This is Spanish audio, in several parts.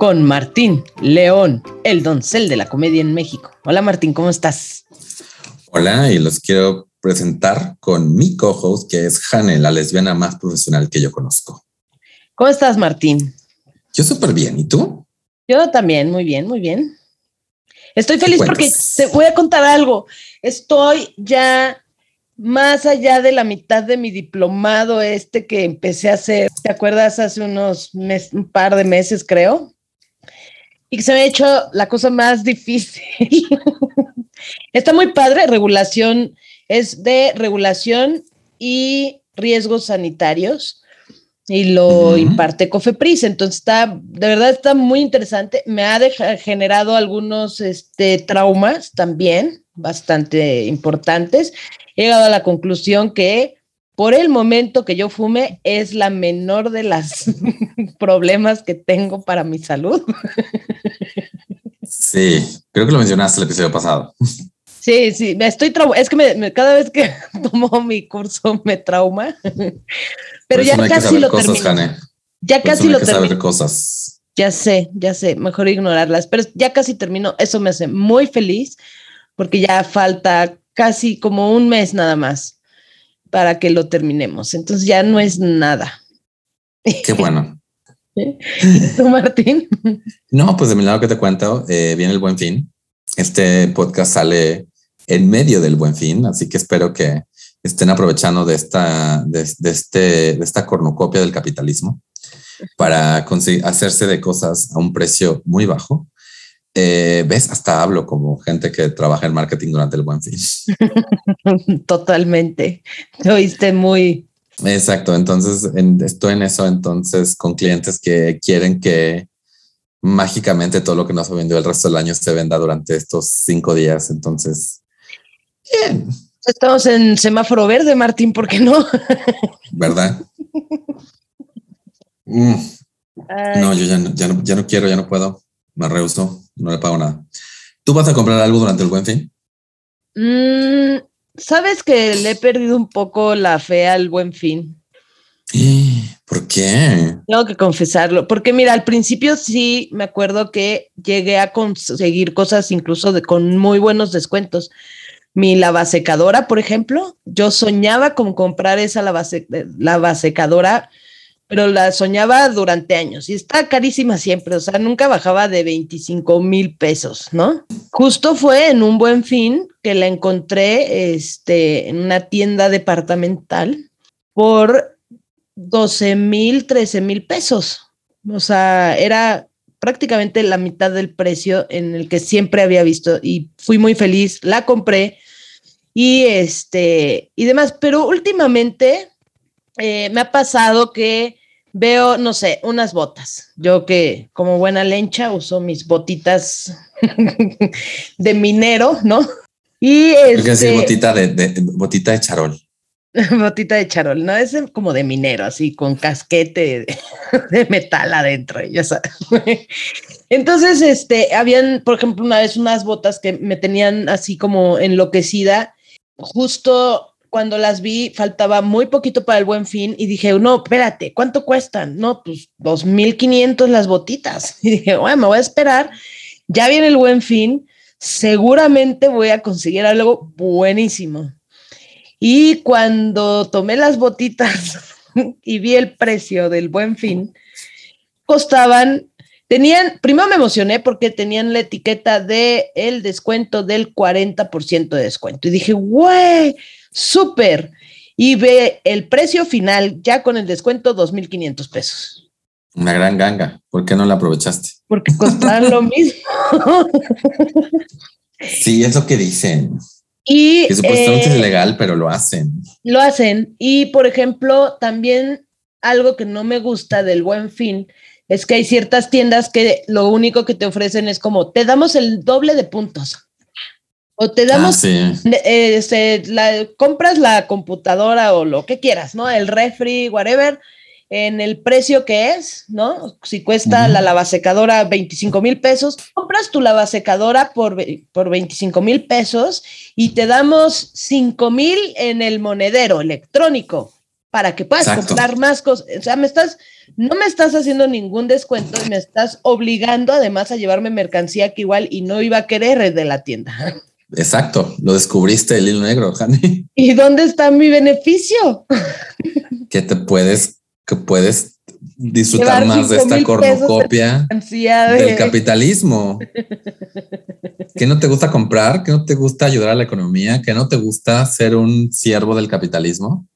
con Martín León, el doncel de la comedia en México. Hola Martín, ¿cómo estás? Hola, y los quiero presentar con mi co-host, que es Hane, la lesbiana más profesional que yo conozco. ¿Cómo estás, Martín? Yo súper bien, ¿y tú? Yo también, muy bien, muy bien. Estoy feliz porque te voy a contar algo. Estoy ya más allá de la mitad de mi diplomado este que empecé a hacer, ¿te acuerdas? Hace unos un par de meses, creo y que se me ha hecho la cosa más difícil. Está muy padre, regulación, es de regulación y riesgos sanitarios y lo imparte Cofepris. Entonces está, de verdad está muy interesante. Me ha generado algunos este, traumas también bastante importantes. He llegado a la conclusión que por el momento que yo fume es la menor de las problemas que tengo para mi salud. Sí, creo que lo mencionaste el episodio pasado. Sí, sí, me estoy es que me, cada vez que tomo mi curso me trauma. Pero ya casi lo termino. Ya casi lo termino. cosas. Ya sé, ya sé, mejor ignorarlas, pero ya casi termino. Eso me hace muy feliz porque ya falta casi como un mes nada más para que lo terminemos. Entonces ya no es nada. Qué bueno. ¿Tú, Martín? No, pues de mi lado que te cuento, eh, viene el buen fin. Este podcast sale en medio del buen fin, así que espero que estén aprovechando de esta, de, este, de esta cornucopia del capitalismo para conseguir hacerse de cosas a un precio muy bajo eh, ves, hasta hablo como gente que trabaja en marketing durante el buen fin. Totalmente. Te oíste muy. Exacto. Entonces, estoy en eso entonces con clientes que quieren que mágicamente todo lo que no se vendió el resto del año se venda durante estos cinco días. Entonces, bien. Estamos en semáforo verde, Martín, ¿por qué no? ¿Verdad? Mm. No, yo ya ya, no, ya no quiero, ya no puedo me rehuso, no le pago nada. ¿Tú vas a comprar algo durante el buen fin? Mm, Sabes que le he perdido un poco la fe al buen fin. ¿Por qué? Tengo que confesarlo, porque mira, al principio sí me acuerdo que llegué a conseguir cosas incluso de, con muy buenos descuentos. Mi lavasecadora, por ejemplo, yo soñaba con comprar esa lavasecadora pero la soñaba durante años y está carísima siempre, o sea, nunca bajaba de 25 mil pesos, ¿no? Justo fue en un buen fin que la encontré este, en una tienda departamental por 12 mil, 13 mil pesos. O sea, era prácticamente la mitad del precio en el que siempre había visto y fui muy feliz, la compré y este y demás, pero últimamente eh, me ha pasado que veo, no sé, unas botas. Yo que como buena lencha uso mis botitas de minero, ¿no? Y es este, botita de, botita de charol. botita de charol, no es como de minero, así con casquete de, metal adentro, ya sabes. Entonces, este, habían, por ejemplo, una vez unas botas que me tenían así como enloquecida. Justo cuando las vi, faltaba muy poquito para el buen fin y dije, no, espérate, ¿cuánto cuestan? No, pues 2.500 las botitas. Y dije, bueno, me voy a esperar, ya viene el buen fin, seguramente voy a conseguir algo buenísimo. Y cuando tomé las botitas y vi el precio del buen fin, costaban, tenían, primero me emocioné porque tenían la etiqueta de el descuento del 40% de descuento. Y dije, güey, súper. Y ve el precio final ya con el descuento 2.500 pesos. Una gran ganga. ¿Por qué no la aprovechaste? Porque costaban lo mismo. sí, es lo que dicen. Y, que supuestamente es eh, ilegal, pero lo hacen. Lo hacen. Y, por ejemplo, también algo que no me gusta del buen fin es que hay ciertas tiendas que lo único que te ofrecen es como, te damos el doble de puntos O te damos, ah, este, la, compras la computadora o lo que quieras, ¿no? El refri, whatever, en el precio que es, ¿no? Si cuesta la lavasecadora 25 mil pesos, compras tu lavasecadora por, por 25 mil pesos y te damos 5 mil en el monedero electrónico para que puedas comprar más cosas. O sea, me estás, no me estás haciendo ningún descuento y me estás obligando además a llevarme mercancía que igual y no iba a querer de la tienda. Exacto, lo descubriste el hilo negro, Jani. ¿Y dónde está mi beneficio? Que te puedes, que puedes disfrutar más de esta cornucopia del capitalismo. ¿Que no te gusta comprar? ¿Que no te gusta ayudar a la economía? ¿Que no te gusta ser un siervo del capitalismo?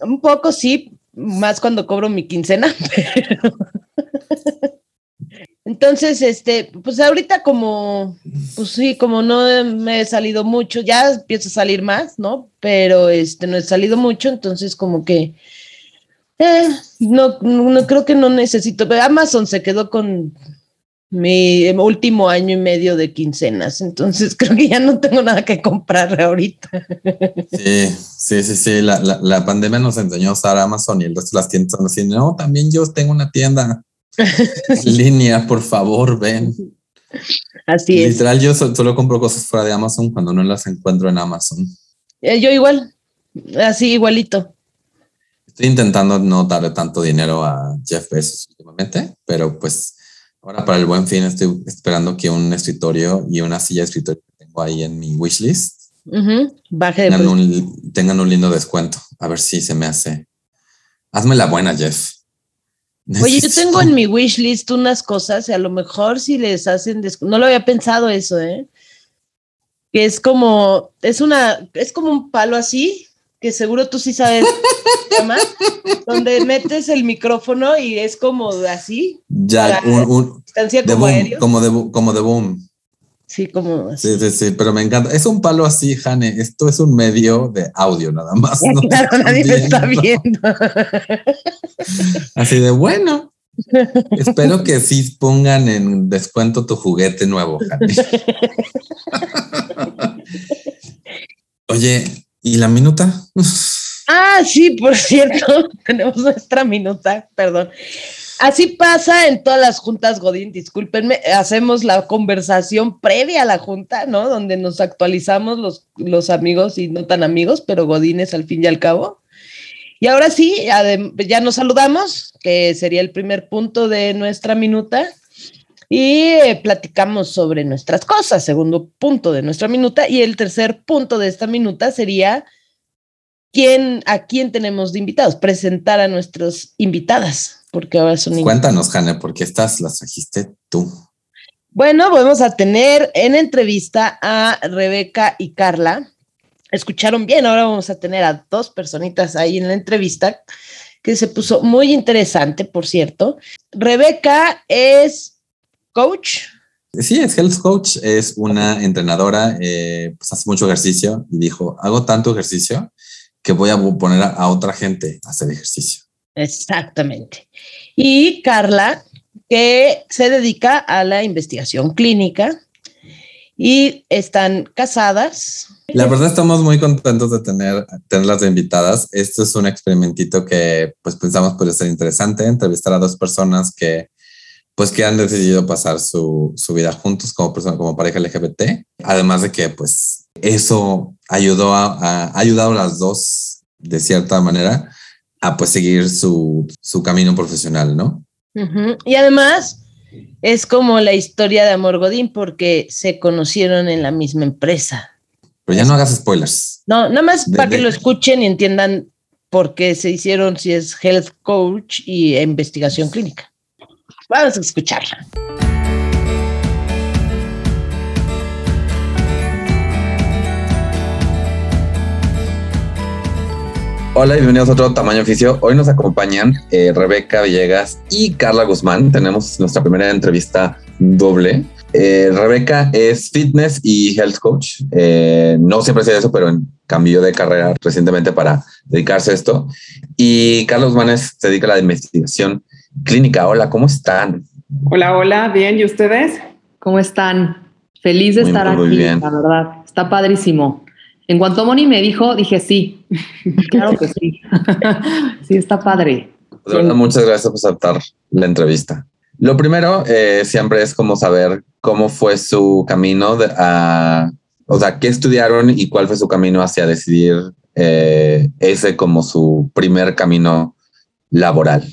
Un poco sí, más cuando cobro mi quincena, pero... Entonces, este, pues ahorita como, pues sí, como no me he salido mucho, ya empiezo a salir más, ¿no? Pero este, no he salido mucho, entonces como que, eh, no, no, creo que no necesito, Amazon se quedó con mi último año y medio de quincenas, entonces creo que ya no tengo nada que comprar ahorita. Sí, sí, sí, sí, la, la, la pandemia nos enseñó a usar Amazon y el resto de las tiendas están así, no, también yo tengo una tienda. Línea, por favor, ven. Así es. Literal, yo solo compro cosas fuera de Amazon cuando no las encuentro en Amazon. Eh, yo igual, así igualito. Estoy intentando no darle tanto dinero a Jeff Bezos últimamente, pero pues ahora para el buen fin estoy esperando que un escritorio y una silla de escritorio que tengo ahí en mi wishlist Baje tengan, un, tengan un lindo descuento. A ver si se me hace. Hazme la buena, Jeff. Oye, yo tengo en mi wish list unas cosas y a lo mejor si les hacen, no lo había pensado eso, ¿eh? Que es como, es una, es como un palo así, que seguro tú sí sabes, donde metes el micrófono y es como así. Ya, un, un como, como, de, como de boom. Sí, como Sí, sí, sí, pero me encanta. Es un palo así, Jane. Esto es un medio de audio nada más. claro, nadie me está viendo. Así de bueno. Espero que sí pongan en descuento tu juguete nuevo, Jane. Oye, ¿y la minuta? Ah, sí, por cierto, tenemos nuestra minuta, perdón. Así pasa en todas las juntas, Godín, discúlpenme, hacemos la conversación previa a la junta, ¿no? Donde nos actualizamos los, los amigos y no tan amigos, pero Godines al fin y al cabo. Y ahora sí, ya nos saludamos, que sería el primer punto de nuestra minuta, y eh, platicamos sobre nuestras cosas, segundo punto de nuestra minuta, y el tercer punto de esta minuta sería quién, a quién tenemos de invitados, presentar a nuestras invitadas porque ahora son Cuéntanos, Jane, porque estas las trajiste tú. Bueno, vamos a tener en entrevista a Rebeca y Carla. Escucharon bien, ahora vamos a tener a dos personitas ahí en la entrevista que se puso muy interesante, por cierto. Rebeca es coach. Sí, es health coach, es una entrenadora, eh, pues hace mucho ejercicio y dijo, hago tanto ejercicio que voy a poner a otra gente a hacer ejercicio. Exactamente. Y Carla, que se dedica a la investigación clínica y están casadas. La verdad estamos muy contentos de tener, tenerlas invitadas. Esto es un experimentito que pues pensamos puede ser interesante, entrevistar a dos personas que pues que han decidido pasar su, su vida juntos como persona, como pareja LGBT. Además de que pues eso ayudó a, ayudado a las dos de cierta manera a pues seguir su, camino profesional, ¿no? Y además es como la historia de Amor Godín porque se conocieron en la misma empresa. Pero ya no hagas spoilers. No, nada más para que lo escuchen y entiendan por qué se hicieron si es health coach y investigación clínica. Vamos a escucharla. Hola y bienvenidos a otro tamaño oficio. Hoy nos acompañan eh, Rebeca Villegas y Carla Guzmán. Tenemos nuestra primera entrevista doble. Eh, Rebeca es fitness y health coach. Eh, no siempre sido eso, pero cambió de carrera recientemente para dedicarse a esto. Y Carla Guzmán se dedica a la investigación clínica. Hola, ¿cómo están? Hola, hola, bien. ¿Y ustedes? ¿Cómo están? Feliz de estar aquí, la verdad. está padrísimo. En cuanto Moni me dijo, dije sí, claro que sí. sí, está padre. Muchas gracias por aceptar la entrevista. Lo primero eh, siempre es como saber cómo fue su camino a, o sea, qué estudiaron y cuál fue su camino hacia decidir eh, ese como su primer camino laboral.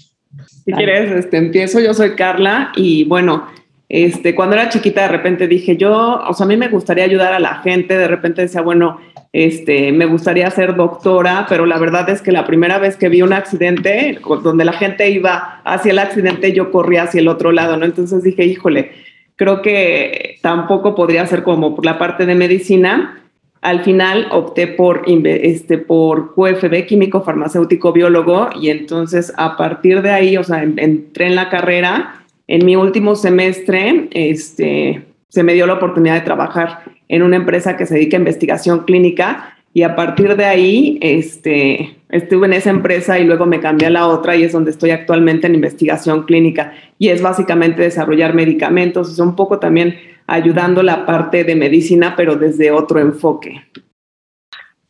Si quieres, este, empiezo. Yo soy Carla y bueno, este, cuando era chiquita de repente dije yo, o sea, a mí me gustaría ayudar a la gente. De repente decía, bueno, este, me gustaría ser doctora, pero la verdad es que la primera vez que vi un accidente, donde la gente iba hacia el accidente, yo corría hacia el otro lado, ¿no? Entonces dije, híjole, creo que tampoco podría ser como por la parte de medicina. Al final opté por, este, por QFB, químico, farmacéutico, biólogo, y entonces a partir de ahí, o sea, entré en la carrera. En mi último semestre, este, se me dio la oportunidad de trabajar en una empresa que se dedica a investigación clínica y a partir de ahí este, estuve en esa empresa y luego me cambié a la otra y es donde estoy actualmente en investigación clínica y es básicamente desarrollar medicamentos, es un poco también ayudando la parte de medicina pero desde otro enfoque.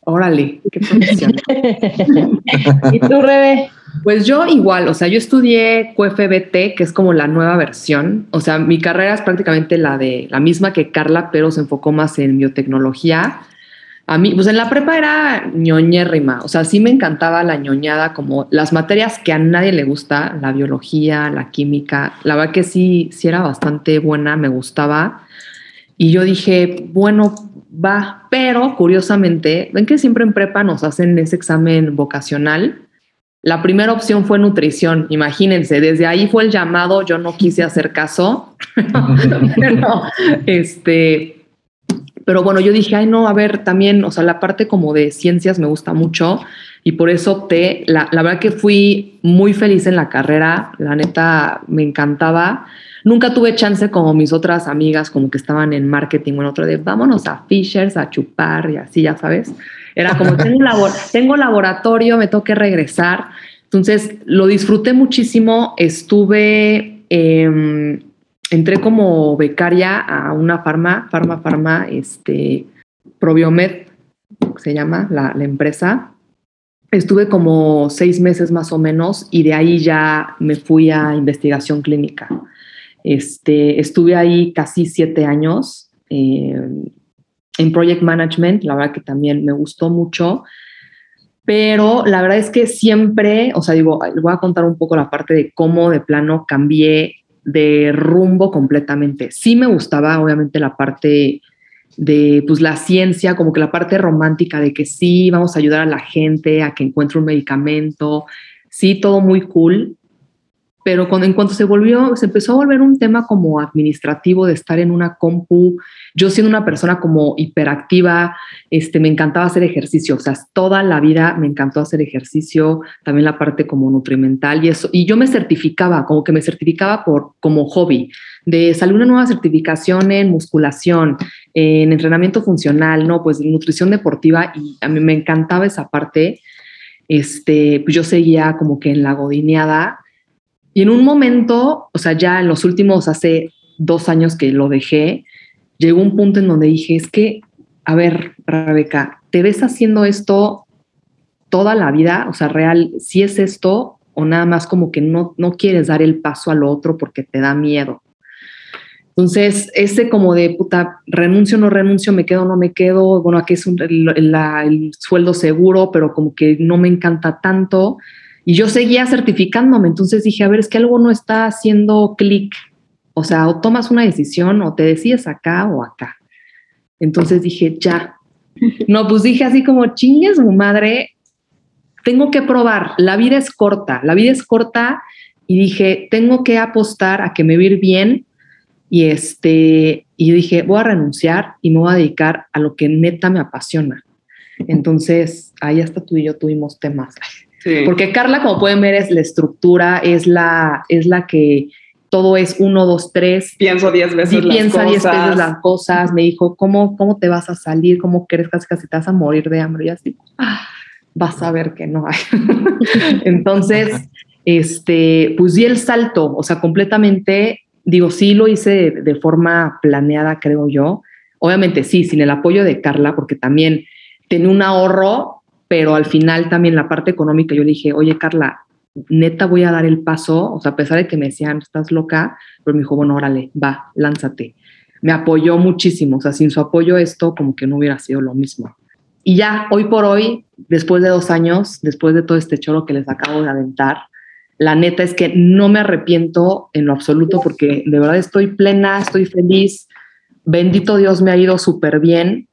Órale, qué profesión. ¿Y tú, Rebe? Pues yo igual, o sea, yo estudié QFBT, que es como la nueva versión. O sea, mi carrera es prácticamente la de la misma que Carla, pero se enfocó más en biotecnología. A mí, pues en la prepa era ñoñérrima, o sea, sí me encantaba la ñoñada, como las materias que a nadie le gusta, la biología, la química, la verdad que sí, sí era bastante buena, me gustaba. Y yo dije, bueno, va, pero curiosamente, ven que siempre en prepa nos hacen ese examen vocacional. La primera opción fue nutrición, imagínense, desde ahí fue el llamado, yo no quise hacer caso, pero, este, pero bueno, yo dije, ay no, a ver, también, o sea, la parte como de ciencias me gusta mucho y por eso opté, la, la verdad que fui muy feliz en la carrera, la neta me encantaba Nunca tuve chance como mis otras amigas, como que estaban en marketing o en otro de vámonos a Fishers a chupar y así, ya sabes. Era como, tengo, labor tengo laboratorio, me tengo que regresar. Entonces, lo disfruté muchísimo. Estuve, em, entré como becaria a una farma, farma, farma, este, Probiomed, se llama la, la empresa. Estuve como seis meses más o menos y de ahí ya me fui a investigación clínica. Este, estuve ahí casi siete años eh, en Project Management, la verdad que también me gustó mucho, pero la verdad es que siempre, o sea, digo, voy a contar un poco la parte de cómo de plano cambié de rumbo completamente. Sí me gustaba, obviamente, la parte de pues la ciencia, como que la parte romántica de que sí, vamos a ayudar a la gente a que encuentre un medicamento, sí, todo muy cool, pero cuando, en cuanto se volvió, se empezó a volver un tema como administrativo de estar en una compu, yo siendo una persona como hiperactiva, este, me encantaba hacer ejercicio, o sea, toda la vida me encantó hacer ejercicio, también la parte como nutrimental y eso, y yo me certificaba, como que me certificaba por, como hobby, de salir una nueva certificación en musculación, en entrenamiento funcional, no, pues nutrición deportiva, y a mí me encantaba esa parte, este, pues yo seguía como que en la godineada, y en un momento, o sea, ya en los últimos, hace dos años que lo dejé, llegó un punto en donde dije, es que, a ver, Rebeca, ¿te ves haciendo esto toda la vida? O sea, real, si es esto o nada más como que no, no quieres dar el paso al otro porque te da miedo. Entonces, ese como de puta, renuncio, no renuncio, me quedo, no me quedo, bueno, aquí es el, el, sueldo seguro, pero como que no me encanta tanto. Y yo seguía certificándome, entonces dije, a ver, es que algo no está haciendo clic. O sea, o tomas una decisión o te decides acá o acá. Entonces dije, ya. No, pues dije así como, chingues, mi madre, tengo que probar. La vida es corta, la vida es corta. Y dije, tengo que apostar a que me va bien. Y este, y dije, voy a renunciar y me voy a dedicar a lo que neta me apasiona. Entonces, ahí hasta tú y yo tuvimos temas. Porque Carla, como pueden ver, es la estructura, es la, es la que todo es uno, dos, tres. Pienso diez veces. Sí, piensa diez veces las cosas. Me dijo, ¿cómo, ¿cómo te vas a salir? ¿Cómo crees casi casi te vas a morir de hambre? Y así, ah, vas a ver que no hay. Entonces, este, pues di el salto, o sea, completamente, digo, sí lo hice de, de forma planeada, creo yo. Obviamente sí, sin el apoyo de Carla, porque también tenía un ahorro, pero al final también la parte económica yo le dije, oye Carla, neta voy a dar el paso, o sea, a pesar de que me decían, estás loca, pero me dijo, bueno, órale, va, lánzate. Me apoyó muchísimo, o sea, sin su apoyo esto como que no hubiera sido lo mismo. Y ya, hoy por hoy, después de dos años, después de todo este choro que les acabo de aventar, la neta es que no me arrepiento en lo absoluto porque de verdad estoy plena, estoy feliz. Bendito Dios, me ha ido súper bien.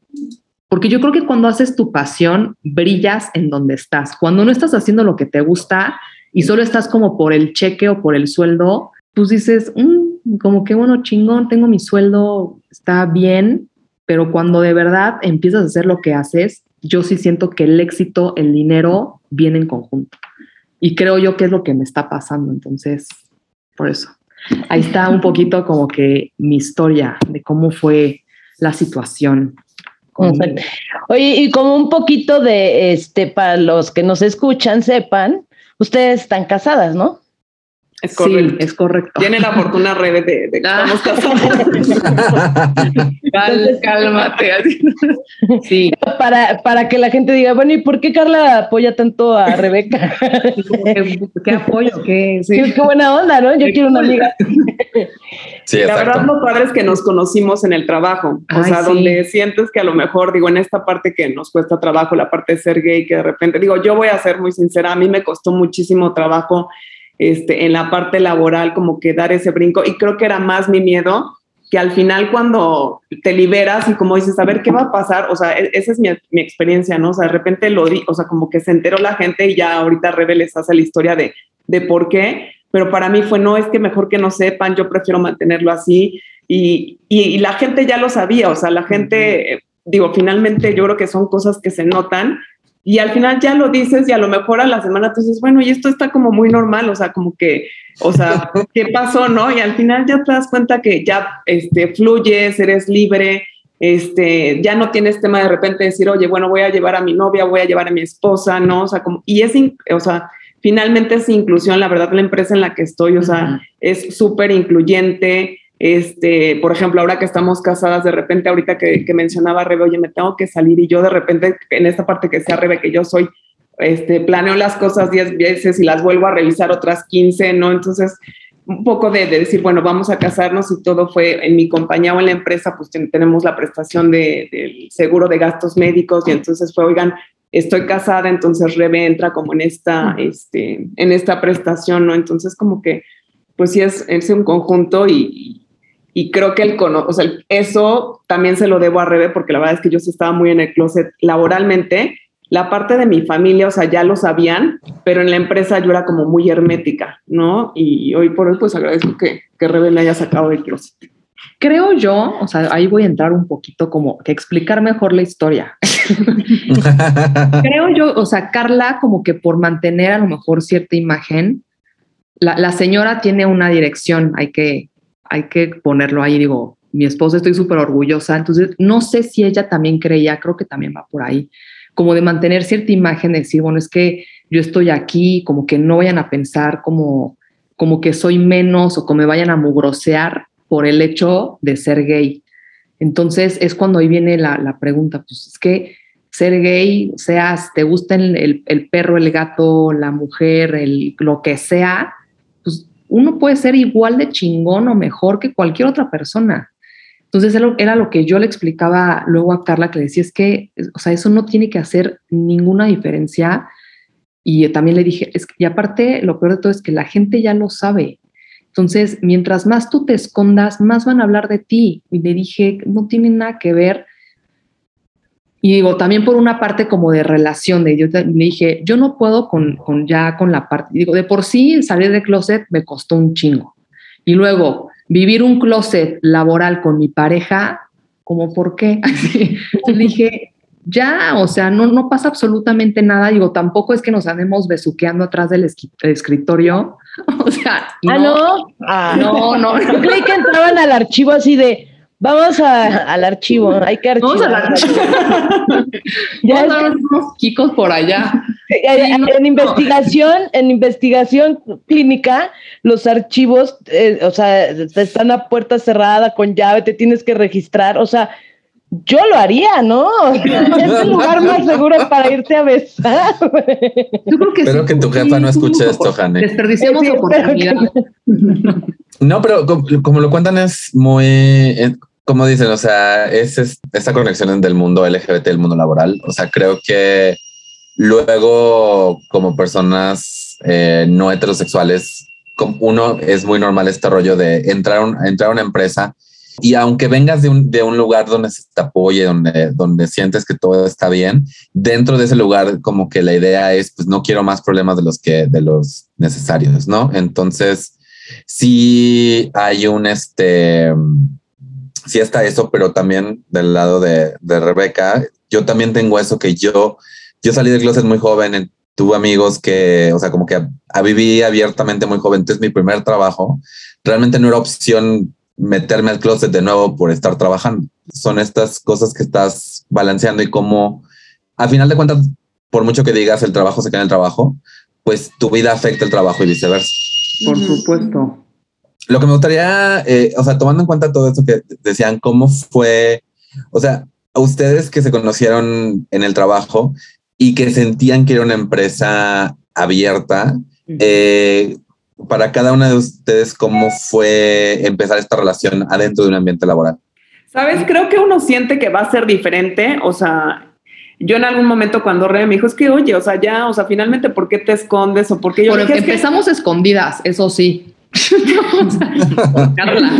Porque yo creo que cuando haces tu pasión, brillas en donde estás. Cuando no estás haciendo lo que te gusta y solo estás como por el cheque o por el sueldo, pues dices, mm, como que bueno, chingón, tengo mi sueldo, está bien. Pero cuando de verdad empiezas a hacer lo que haces, yo sí siento que el éxito, el dinero, viene en conjunto. Y creo yo que es lo que me está pasando. Entonces, por eso. Ahí está un poquito como que mi historia de cómo fue la situación. Oye, y como un poquito de, este, para los que nos escuchan, sepan, ustedes están casadas, ¿no? Es correcto. Sí, es correcto. Tiene la fortuna Rebe de, de que Ah. estamos casados. Cal- cálmate. Sí, Para, para que la gente diga, bueno, ¿y por qué Carla apoya tanto a Rebeca? ¿qué, qué apoyo? ¿Qué, sí. qué, qué buena onda, ¿no? Yo quiero una amiga. Sí, La verdad, lo padre es que nos conocimos en el trabajo. O Ay, sea, sí. donde sientes que a lo mejor, digo, en esta parte que nos cuesta trabajo, la parte de ser gay, que de repente, digo, yo voy a ser muy sincera, a mí me costó muchísimo trabajo este, en la parte laboral, como que dar ese brinco. Y creo que era más mi miedo que al final cuando te liberas y como dices, a ver qué va a pasar, o sea, e- esa es mi, mi experiencia, ¿no? O sea, de repente lo di, o sea, como que se enteró la gente y ya ahorita Rebe les hace la historia de, de por qué, pero para mí fue, no, es que mejor que no sepan, yo prefiero mantenerlo así y, y, y la gente ya lo sabía, o sea, la gente, eh, digo, finalmente yo creo que son cosas que se notan y al final ya lo dices y a lo mejor a la semana tú dices, bueno, y esto está como muy normal, o sea, como que, o sea, ¿qué pasó, no? Y al final ya te das cuenta que ya este, fluyes, eres libre, este, ya no tienes tema de repente decir, oye, bueno, voy a llevar a mi novia, voy a llevar a mi esposa, ¿no? O sea, como, y es, o sea, finalmente es inclusión, la verdad, la empresa en la que estoy, o sea, es súper incluyente. Este, por ejemplo, ahora que estamos casadas, de repente, ahorita que, que mencionaba Rebe, oye, me tengo que salir y yo de repente, en esta parte que sea Rebe, que yo soy, este, planeo las cosas 10 veces y las vuelvo a revisar otras 15, ¿no? Entonces, un poco de, de decir, bueno, vamos a casarnos y todo fue en mi compañía o en la empresa, pues ten- tenemos la prestación de- del seguro de gastos médicos y entonces fue, oigan, estoy casada, entonces Rebe entra como en esta, este, en esta prestación, ¿no? Entonces como que, pues sí es, es un conjunto y, y creo que el cono, o sea, eso también se lo debo a Rebe porque la verdad es que yo sí estaba muy en el closet laboralmente. La parte de mi familia, o sea, ya lo sabían, pero en la empresa yo era como muy hermética, ¿no? Y hoy por hoy pues agradezco que, que Rebe me haya sacado del closet. Creo yo, o sea, ahí voy a entrar un poquito como que explicar mejor la historia. Creo yo, o sea, Carla como que por mantener a lo mejor cierta imagen, la, la señora tiene una dirección, hay que, hay que ponerlo ahí, digo, mi esposa estoy súper orgullosa, entonces no sé si ella también creía, creo que también va por ahí, como de mantener cierta imagen, de decir, bueno, es que yo estoy aquí, como que no vayan a pensar como, como que soy menos o que me vayan a mugrosear por el hecho de ser gay. Entonces es cuando ahí viene la, pregunta, pues es que ser gay, seas, te gusta el, el, el perro, el gato, la mujer, el, lo que sea, uno puede ser igual de chingón o mejor que cualquier otra persona. Entonces era, lo que yo le explicaba luego a Carla, que le decía, es que, o sea, eso no tiene que hacer ninguna diferencia. Y también le dije, es que, y aparte, lo peor de todo es que la gente ya lo sabe. Entonces, mientras más tú te escondas, más van a hablar de ti. Y le dije, no tiene nada que ver. Y digo, también por una parte como de relación, de yo te- dije, yo no puedo con, con ya con la parte, digo, de por sí salir de closet me costó un chingo. Y luego, vivir un closet laboral con mi pareja, como por qué? Entonces le dije, ya, o sea, no, no pasa absolutamente nada. Digo, tampoco es que nos andemos besuqueando atrás del escritorio. O sea, Ah, no. Ah, no, no, Yo no. creí que entraban al archivo así de, vamos a- al archivo, hay que archivar. Vamos a la- Ya Vamos a dar unos chicos por allá. Sí, en no. investigación, en investigación clínica, los archivos, eh, o sea, están a puerta cerrada con llave, te tienes que registrar, o sea, yo lo haría, ¿no? es el lugar más seguro para irte a besar. Yo creo que Espero que tu jefa no escuche esto, Jane. Desperdiciamos Sí, oportunidad. No, pero como, como lo cuentan es muy, eh, como dicen, o sea, es, es esta conexión del mundo LGBT, el mundo laboral. O sea, creo que luego como personas eh, no heterosexuales, uno es muy normal este rollo de entrar, a un- entrar a una empresa y aunque vengas de un, de un lugar donde se te apoye, donde, donde sientes que todo está bien, dentro de ese lugar como que la idea es, pues no quiero más problemas de los que, de los necesarios, ¿no? Entonces, sí hay un, este, sí está eso, pero también del lado de, de Rebeca, yo también tengo eso que yo, yo salí del closet muy joven, en- tuve amigos que, o sea, como que a, a viví abiertamente muy joven, entonces mi primer trabajo realmente no era opción meterme al closet de nuevo por estar trabajando. Son estas cosas que estás balanceando y como, a final de cuentas, por mucho que digas el trabajo se queda en el trabajo, pues tu vida afecta el trabajo y viceversa. Por supuesto. Lo que me gustaría, eh, o sea, tomando en cuenta todo esto que decían, ¿cómo fue? O sea, a ustedes que se conocieron en el trabajo y que sentían que era una empresa abierta, eh, para cada una de ustedes, ¿cómo fue empezar esta relación adentro de un ambiente laboral? ¿Sabes? Creo que uno siente que va a ser diferente. O sea, yo en algún momento cuando Rebe me dijo, es que, oye, o sea, ya, o sea, finalmente, ¿por qué te escondes? O por qué yo Bueno, le dije, "Es que- empezamos escondidas, eso sí. Carla.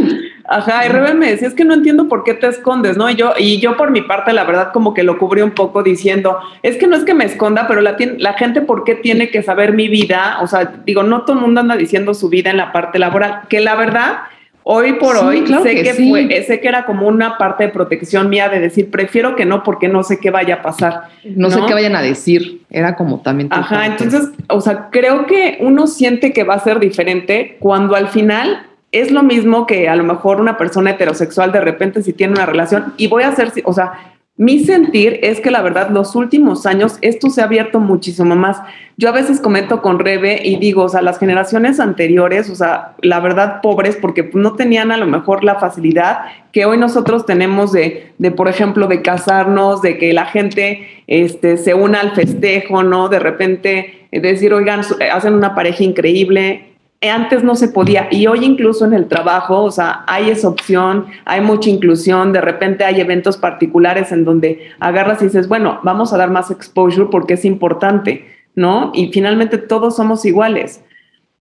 Ajá, y Rebe me decía, es que no entiendo por qué te escondes, ¿no? Y yo, y yo por mi parte, la verdad, como que lo cubrí un poco diciendo, es que no es que me esconda, pero la, la gente, ¿por qué tiene que saber mi vida? O sea, digo, no todo el mundo anda diciendo su vida en la parte laboral, que la verdad, hoy por Sí, hoy, claro sé que que, sí. fue, sé que era como una parte de protección mía de decir, prefiero que no porque no sé qué vaya a pasar. No, sé qué vayan a decir. Era como también. Ajá, parte. entonces, o sea, creo que uno siente que va a ser diferente cuando al final es lo mismo que a lo mejor una persona heterosexual de repente si tiene una relación y voy a hacer, o sea, mi sentir es que la verdad los últimos años esto se ha abierto muchísimo más. Yo a veces comento con Rebe y digo, o sea, las generaciones anteriores, o sea, la verdad pobres porque no tenían a lo mejor la facilidad que hoy nosotros tenemos de, de por ejemplo, de casarnos, de que la gente este, se una al festejo, ¿no? De repente eh, decir, oigan, eh, hacen una pareja increíble. Eh, Antes no se podía y hoy incluso en el trabajo, o sea, hay esa opción, hay mucha inclusión, de repente hay eventos particulares en donde agarras y dices, bueno, vamos a dar más exposure porque es importante, ¿no? Y finalmente todos somos iguales.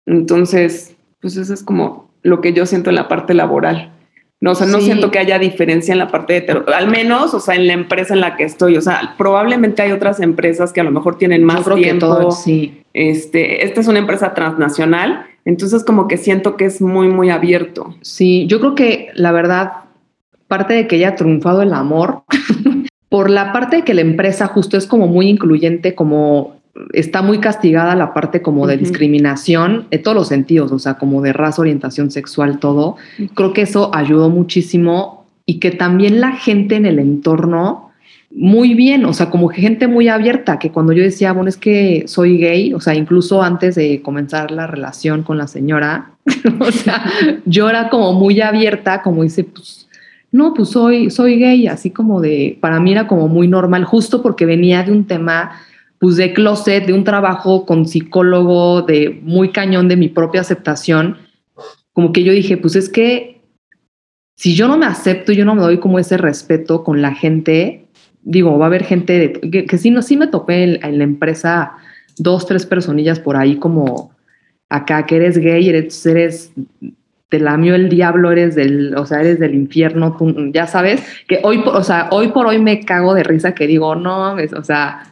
Entonces, pues eso es como lo que yo siento en la parte laboral. No, o sea, no Sí. siento que haya diferencia en la parte de al menos, o sea, en la empresa en la que estoy. O sea, probablemente hay otras empresas que a lo mejor tienen más Yo creo tiempo. que todo, sí. Este, esta es una empresa transnacional, entonces como que siento que es muy, muy abierto. Sí, yo creo que la verdad, parte de que haya triunfado el amor, por la parte de que la empresa justo es como muy incluyente, como está muy castigada la parte como de discriminación en todos los sentidos, o sea, como de raza, orientación sexual, todo. Creo que eso ayudó muchísimo y que también la gente en el entorno muy bien, o sea, como gente muy abierta, que cuando yo decía, bueno, es que soy gay, o sea, incluso antes de comenzar la relación con la señora, o sea, yo era como muy abierta, como dice, pues, no, pues soy, soy gay, así como de, para mí era como muy normal, justo porque venía de un tema, pues de closet, de un trabajo con psicólogo, de muy cañón de mi propia aceptación, como que yo dije, pues es que si yo no me acepto, yo no me doy como ese respeto con la gente, digo, va a haber gente de- que, que sí, no, sí me topé en, en la empresa dos, tres personillas por ahí como acá que eres gay, eres, eres te lamió el diablo, eres del, o sea, eres del infierno, tú, ya sabes, que hoy, por- o sea, hoy por hoy me cago de risa que digo, no, es- o sea,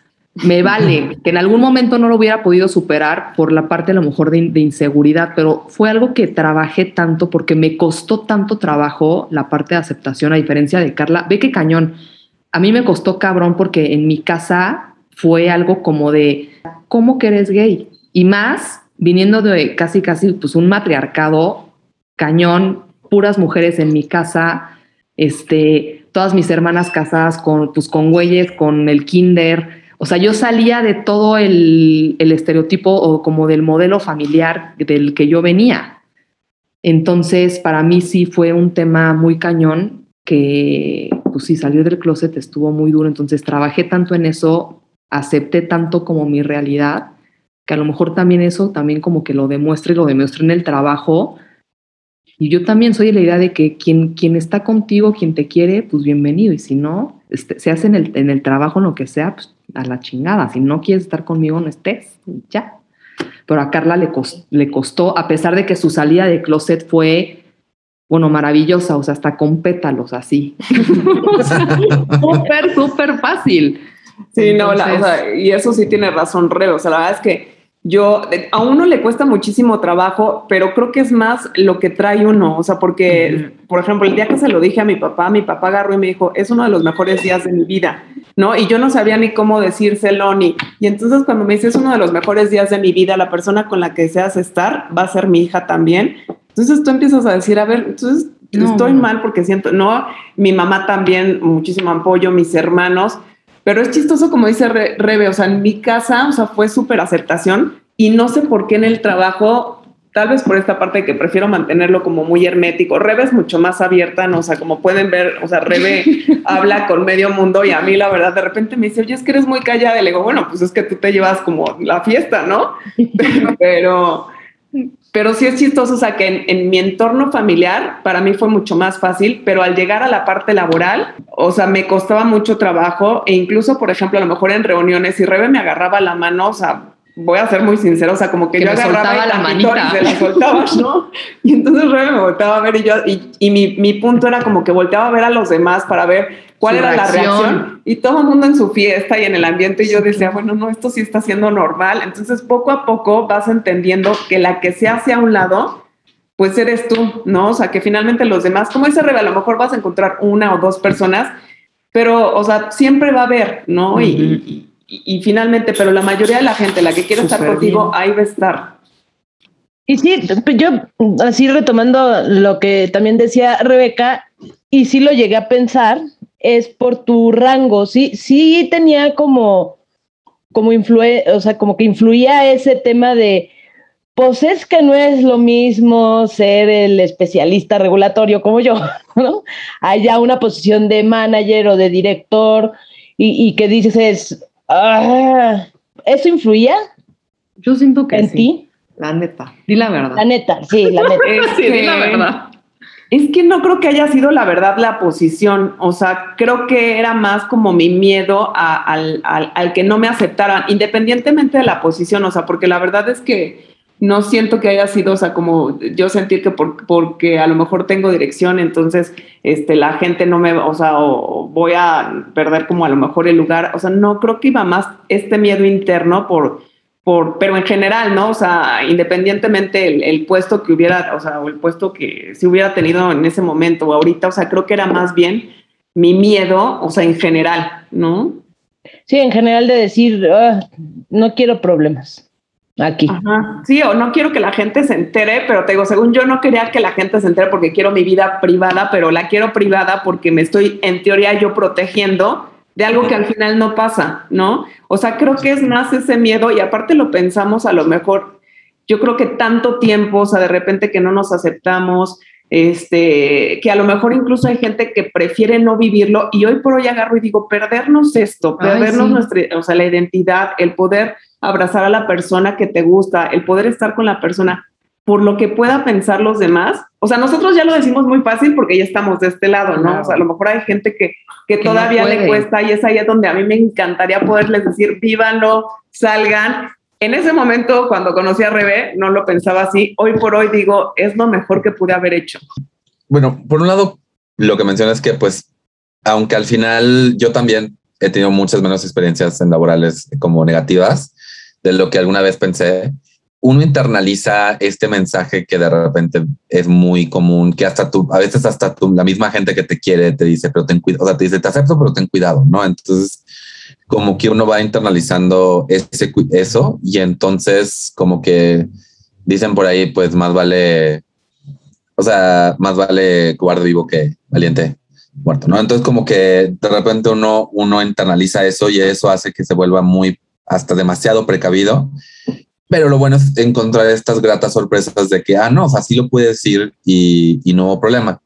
me vale, que en algún momento no lo hubiera podido superar por la parte a lo mejor de, de inseguridad, pero fue algo que trabajé tanto porque me costó tanto trabajo la parte de aceptación, a diferencia de Carla, ve que cañón, a mí me costó cabrón porque en mi casa fue algo como de, ¿cómo que eres gay? Y más viniendo de casi, casi, pues un matriarcado cañón, puras mujeres en mi casa, este, todas mis hermanas casadas con, pues, con güeyes, con el kinder. O sea, yo salía de todo el, el estereotipo o como del modelo familiar del que yo venía. Entonces, para mí sí fue un tema muy cañón que, pues sí, salir del closet estuvo muy duro, entonces trabajé tanto en eso, acepté tanto como mi realidad, que a lo mejor también eso, también como que lo demuestre, lo demuestre en el trabajo. Y yo también soy de la idea de que quien, quien está contigo, quien te quiere, pues bienvenido. Y si no, este, se hace en el, en el trabajo, en lo que sea, pues a la chingada. Si no quieres estar conmigo, no estés. Ya. Pero a Carla le, le costó, a pesar de que su salida de closet fue bueno, maravillosa, o sea, hasta con pétalos así. súper, súper fácil. Sí, no, la, o sea, y eso sí tiene razón, Re. O sea, la verdad es que yo, a uno le cuesta muchísimo trabajo, pero creo que es más lo que trae uno. O sea, porque, por ejemplo, el día que se lo dije a mi papá, mi papá agarró y me dijo, es uno de los mejores días de mi vida, ¿no? Y yo no sabía ni cómo decírselo ni. Y entonces, cuando me dice, es uno de los mejores días de mi vida, la persona con la que deseas estar va a ser mi hija también. Entonces tú empiezas a decir, a ver, entonces estoy mal porque siento, no, mi mamá también, muchísimo apoyo, mis hermanos, pero es chistoso como dice Rebe, o sea, en mi casa, o sea, fue súper aceptación y no sé por qué en el trabajo, tal vez por esta parte que prefiero mantenerlo como muy hermético. Rebe es mucho más abierta, ¿no? O sea, como pueden ver, o sea, Rebe habla con medio mundo y a mí la verdad de repente me dice, oye, es que eres muy callada. Y le digo, bueno, pues es que tú te llevas como la fiesta, ¿no? pero pero sí es chistoso, o sea, que en, mi entorno familiar para mí fue mucho más fácil, pero al llegar a la parte laboral, o sea, me costaba mucho trabajo e incluso, por ejemplo, a lo mejor en reuniones, si Rebe me agarraba la mano, o sea, voy a ser muy sincero, o sea, como que, yo agarraba la manita. y se la soltaba, ¿no? Y entonces Rebe me volteaba a ver y yo, y, y mi, mi punto era como que volteaba a ver a los demás para ver cuál era la reacción y todo el mundo en su fiesta y en el ambiente y yo decía, bueno, no, esto sí está siendo normal. Entonces poco a poco vas entendiendo que la que se hace a un lado, pues eres tú, ¿no? O sea, que finalmente los demás, como dice Rebe, a lo mejor vas a encontrar una o dos personas, pero, o sea, siempre va a haber, ¿no? y, finalmente, pero la mayoría de la gente, la que quiere estar contigo, ahí va a estar. Y sí, yo así retomando lo que también decía Rebeca, y sí lo llegué a pensar, es por tu rango. Sí, sí tenía como, como o sea, como que influía ese tema de, pues es que no es lo mismo ser el especialista regulatorio como yo, ¿no? Haya una posición de manager o de director y, que dices es, ah, ¿eso influía? Yo siento que en ti. La neta, di la verdad. La neta, sí, la neta. sí, di la verdad. Es que no creo que haya sido la verdad la posición, o sea, creo que era más como mi miedo al, que no me aceptaran, independientemente de la posición, o sea, porque la verdad es que no siento que haya sido, o sea, como yo sentir que porque a lo mejor tengo dirección, entonces este, la gente no me, o sea, o voy a perder como a lo mejor el lugar, o sea, no creo que iba más este miedo interno por pero en general, ¿no? O sea, independientemente el, puesto que hubiera, o sea, o el puesto que se hubiera tenido en ese momento o ahorita, o sea, creo que era más bien mi miedo, o sea, en general, ¿no? Sí, en general de decir, ah, no quiero problemas aquí. Ajá. Sí, o no quiero que la gente se entere, pero te digo, según yo no quería que la gente se entere porque quiero mi vida privada, pero la quiero privada porque me estoy, en teoría, yo protegiendo de algo que al final no pasa, ¿no? O sea, creo que es más ese miedo y aparte lo pensamos a lo mejor, yo creo que tanto tiempo, o sea, de repente que no nos aceptamos, este, que a lo mejor incluso hay gente que prefiere no vivirlo y hoy por hoy agarro y digo, perdernos esto, perdernos nuestra, o sea, la identidad, el poder abrazar a la persona que te gusta, el poder estar con la persona por lo que pueda pensar los demás. O sea, nosotros ya lo decimos muy fácil porque ya estamos de este lado, ¿no? O sea, a lo mejor hay gente que, que, todavía le cuesta y es ahí donde a mí me encantaría poderles decir, vívanlo, salgan. En ese momento, cuando conocí a Rebe, no lo pensaba así. Hoy por hoy digo, es lo mejor que pude haber hecho. Bueno, por un lado, lo que mencionas es que, pues, aunque al final yo también he tenido muchas menos experiencias en laborales como negativas de lo que alguna vez pensé, uno internaliza este mensaje que de repente es muy común, que hasta tú, a veces hasta tú, la misma gente que te quiere te dice, pero ten cuidado, o sea, te dice, te acepto, pero ten cuidado, ¿no? Entonces, como que uno va internalizando ese, eso y entonces como que dicen por ahí, pues más vale, o sea, más vale guardo vivo que valiente muerto, ¿no? Entonces como que de repente uno, uno internaliza eso y eso hace que se vuelva muy hasta demasiado precavido pero lo bueno es encontrar estas gratas sorpresas de que, ah, no, así lo puedes decir y, y no hubo problema.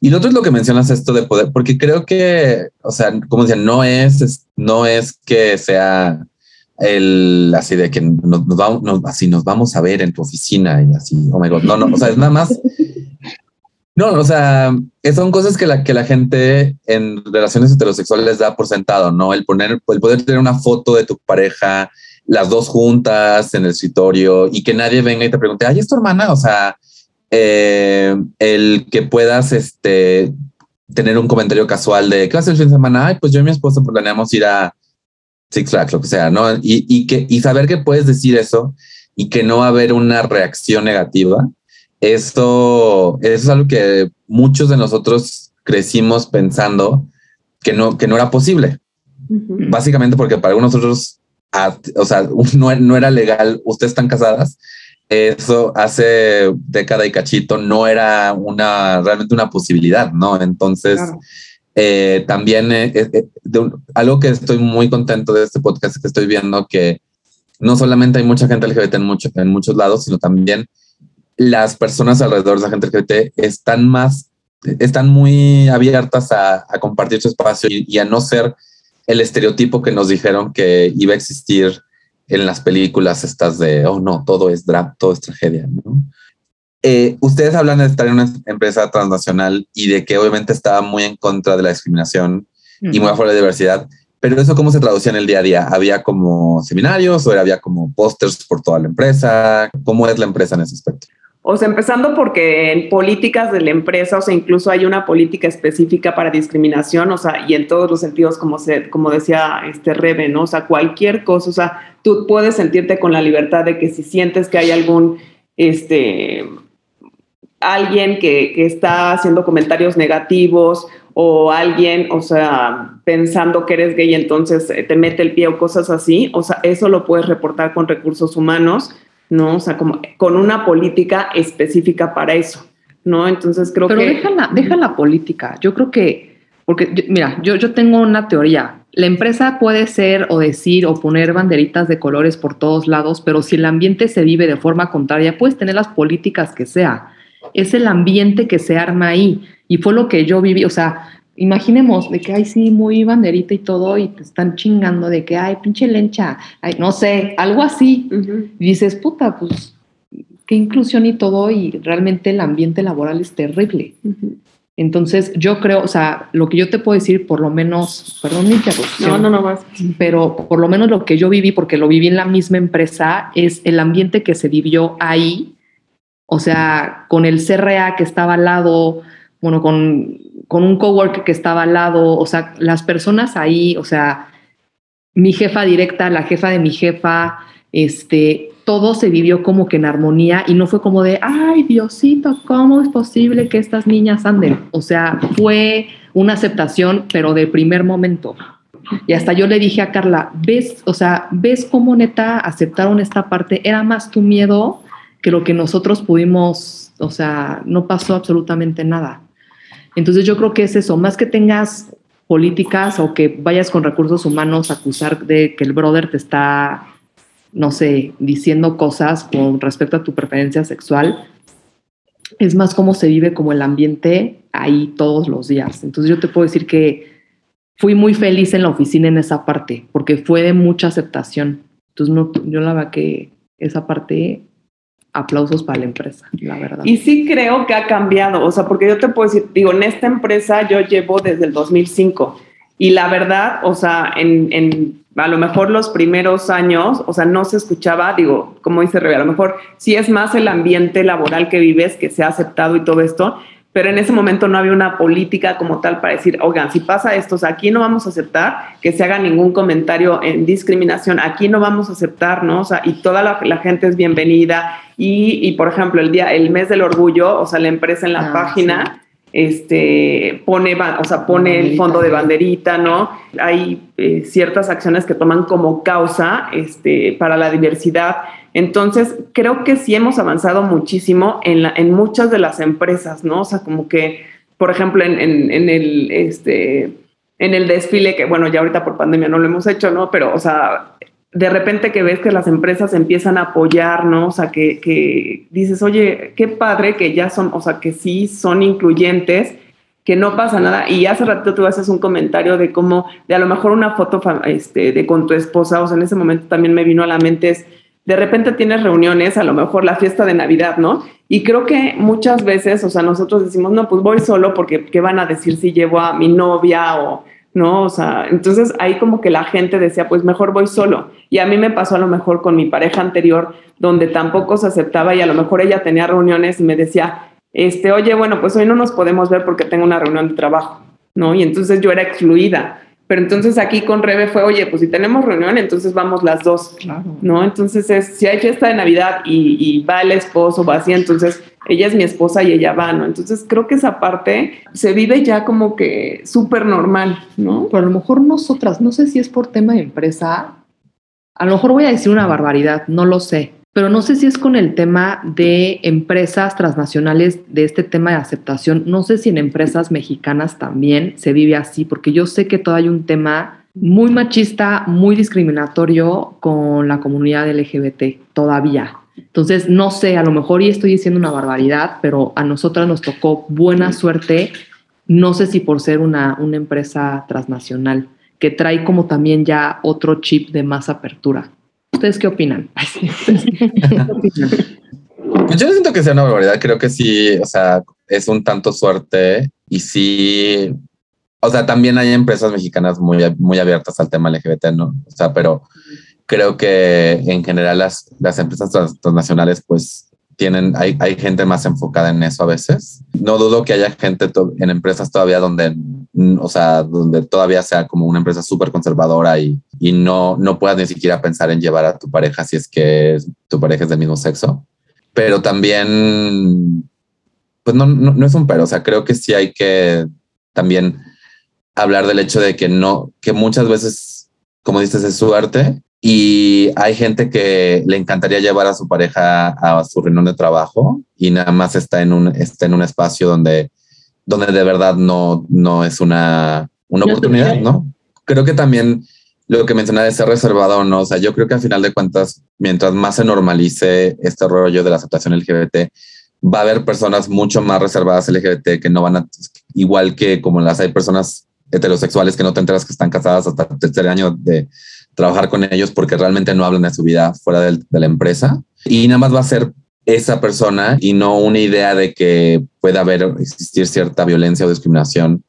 Y lo otro es lo que mencionas esto de poder, porque creo que, o sea, como decía, no es, no es que sea el así de que nos, vamos, así nos vamos a ver en tu oficina y así, oh my god, no, no, o sea, es nada más. No, o sea, son cosas que la, que la gente en relaciones heterosexuales da por sentado, ¿no? El poner, el poder tener una foto de tu pareja, las dos juntas en el escritorio y que nadie venga y te pregunte, ay, ¿es tu hermana? O sea, eh, el que puedas este, tener un comentario casual de, ¿qué vas el fin de semana? Ay, pues yo y mi esposa planeamos ir a Six Flags, lo que sea, ¿no? Y, y, que, y saber que puedes decir eso y que no va a haber una reacción negativa, eso es algo que muchos de nosotros crecimos pensando que no, que no era posible. Básicamente porque para o sea, no, no era legal, ustedes están casadas, eso hace década y cachito no era una realmente una posibilidad, ¿no? Entonces, eh, también eh, eh, algo que estoy muy contento de este podcast es que estoy viendo que no solamente hay mucha gente LGBT en, mucho, en muchos lados, sino también las personas alrededor de la gente LGBT están más, están muy abiertas a, compartir su espacio y, a no ser el estereotipo que nos dijeron que iba a existir en las películas estas de, oh no, todo es drama, todo es tragedia, ¿no? Eh, ustedes hablan de estar en una empresa transnacional y de que obviamente estaba muy en contra de la discriminación y muy a favor de la diversidad, pero eso cómo se traducía en el día a día? ¿Había como seminarios o había como pósters por toda la empresa? ¿Cómo es la empresa en ese aspecto? O sea, empezando porque en políticas de la empresa, o sea, incluso hay una política específica para discriminación, o sea, y en todos los sentidos, como, se, como decía este Rebe, ¿no? O sea, cualquier cosa, o sea, tú puedes sentirte con la libertad de que si sientes que hay algún, este, alguien que, está haciendo comentarios negativos o alguien, o sea, pensando que eres gay, entonces eh, te mete el pie o cosas así, o sea, eso lo puedes reportar con recursos humanos, ¿no? O sea, como con una política específica para eso, ¿no? Entonces creo que... Pero deja la, deja la política, yo creo que, porque, mira, yo, yo tengo una teoría, la empresa puede ser o decir o poner banderitas de colores por todos lados, pero si el ambiente se vive de forma contraria, puedes tener las políticas que sea es el ambiente que se arma ahí. Y fue lo que yo viví, o sea, imaginemos de que, ay, sí, muy banderita y todo, y te están chingando de que, ay, pinche lencha, ay, no sé, algo así. Y dices, puta, pues, qué inclusión y todo, y realmente el ambiente laboral es terrible. Entonces, yo creo, o sea, lo que yo te puedo decir, por lo menos, perdón mi No, no, no más. Pero por lo menos lo que yo viví, porque lo viví en la misma empresa, es el ambiente que se vivió ahí o sea, con el CRA que estaba al lado, bueno, con, con un coworker que estaba al lado, o sea, las personas ahí, o sea, mi jefa directa, la jefa de mi jefa, este, todo se vivió como que en armonía y no fue como de, ay, Diosito, ¿cómo es posible que estas niñas anden? O sea, fue una aceptación, pero de primer momento. Y hasta yo le dije a Carla, ves, o sea, ves cómo neta aceptaron esta parte, era más tu miedo que lo que nosotros pudimos, o sea, no pasó absolutamente nada. Entonces yo creo que es eso, más que tengas políticas o que vayas con recursos humanos a acusar de que el brother te está, no sé, diciendo cosas con respecto a tu preferencia sexual, es más cómo se vive como el ambiente ahí todos los días. Entonces yo te puedo decir que fui muy feliz en la oficina en esa parte, porque fue de mucha aceptación. Entonces no, yo la verdad que esa parte aplausos para la empresa, la verdad. Y sí creo que ha cambiado, o sea, porque yo te puedo decir, digo, en esta empresa yo llevo desde el 2005 y la verdad, o sea, en, en a lo mejor los primeros años, o sea, no se escuchaba, digo, como dice Rebe, a lo mejor sí es más el ambiente laboral que vives que se ha aceptado y todo esto, pero en ese momento no había una política como tal para decir, oigan, si pasa esto, o sea, aquí no vamos a aceptar que se haga ningún comentario en discriminación, aquí no vamos a aceptar, ¿no? O sea, y toda la, gente es bienvenida. Y, y, por ejemplo, el día, el mes del orgullo, o sea, la empresa en la ah, página este, pone, o sea, pone el fondo de banderita, ¿no? Hay eh, ciertas acciones que toman como causa este, para la diversidad. Entonces, creo que sí hemos avanzado muchísimo en, muchas de las empresas, ¿no? O sea, como que, por ejemplo, en, el, este, en el desfile, que bueno, ya ahorita por pandemia no lo hemos hecho, ¿no? Pero, o sea, de repente que ves que las empresas empiezan a apoyar, ¿no? O sea, que, que, dices, oye, qué padre que ya son, o sea, que sí son incluyentes que no pasa nada. Y hace rato tú haces un comentario de cómo, de a lo mejor una foto este, de con tu esposa, o sea, en ese momento también me vino a la mente es, de repente tienes reuniones, a lo mejor la fiesta de Navidad, ¿no? Y creo que muchas veces, o sea, nosotros decimos, no, pues voy solo porque ¿qué van a decir si llevo a mi novia o, no? O sea, entonces ahí como que la gente decía, pues mejor voy solo. Y a mí me pasó a lo mejor con mi pareja anterior, donde tampoco se aceptaba y a lo mejor ella tenía reuniones y me decía, este, oye, bueno, pues hoy no nos podemos ver porque tengo una reunión de trabajo, ¿no? Y entonces yo era excluida. Pero entonces aquí con Rebe fue, oye, pues si tenemos reunión, entonces vamos las dos, ¿no? Entonces es, si hay fiesta de Navidad y, y, va el esposo, va así, entonces ella es mi esposa y ella va, ¿no? Entonces creo que esa parte se vive ya como que súper normal, ¿no? Pero a lo mejor nosotras, no sé si es por tema de empresa, a lo mejor voy a decir una barbaridad, no lo sé, pero no sé si es con el tema de empresas transnacionales, de este tema de aceptación. No sé si en empresas mexicanas también se vive así, porque yo sé que todavía hay un tema muy machista, muy discriminatorio con la comunidad LGBT, todavía. Entonces, no sé, a lo mejor y estoy diciendo una barbaridad, pero a nosotras nos tocó buena suerte, no sé si por ser una, una empresa transnacional, que trae como también ya otro chip de más apertura. ¿Ustedes qué opinan? Pues yo siento que sea una barbaridad. Creo que sí, o sea, es un tanto suerte y sí, o sea, también hay empresas mexicanas muy, muy abiertas al tema LGBT, ¿no? O sea, pero creo que en general las, las empresas transnacionales, pues tienen, hay, hay gente más enfocada en eso a veces. No dudo que haya gente en empresas todavía donde, o sea, donde todavía sea como una empresa súper conservadora y, y no, no puedas ni siquiera pensar en llevar a tu pareja si es que tu pareja es del mismo sexo. Pero también, pues no, no, no es un pero, o sea, creo que sí hay que también hablar del hecho de que no, que muchas veces, como dices, es suerte y hay gente que le encantaría llevar a su pareja a su reunión de trabajo y nada más está en un, está en un espacio donde, donde de verdad no, no es una, una oportunidad, ¿no? Creo que también lo que mencionaba de ser reservado o no, o sea, yo creo que al final de cuentas, mientras más se normalice este rollo de la aceptación LGBT, va a haber personas mucho más reservadas LGBT que no van a, igual que como las hay personas heterosexuales que no te enteras que están casadas hasta el tercer año de, trabajar con ellos porque realmente no hablan de su vida fuera de, la empresa y nada más va a ser esa persona y no una idea de que pueda haber existir cierta violencia o discriminación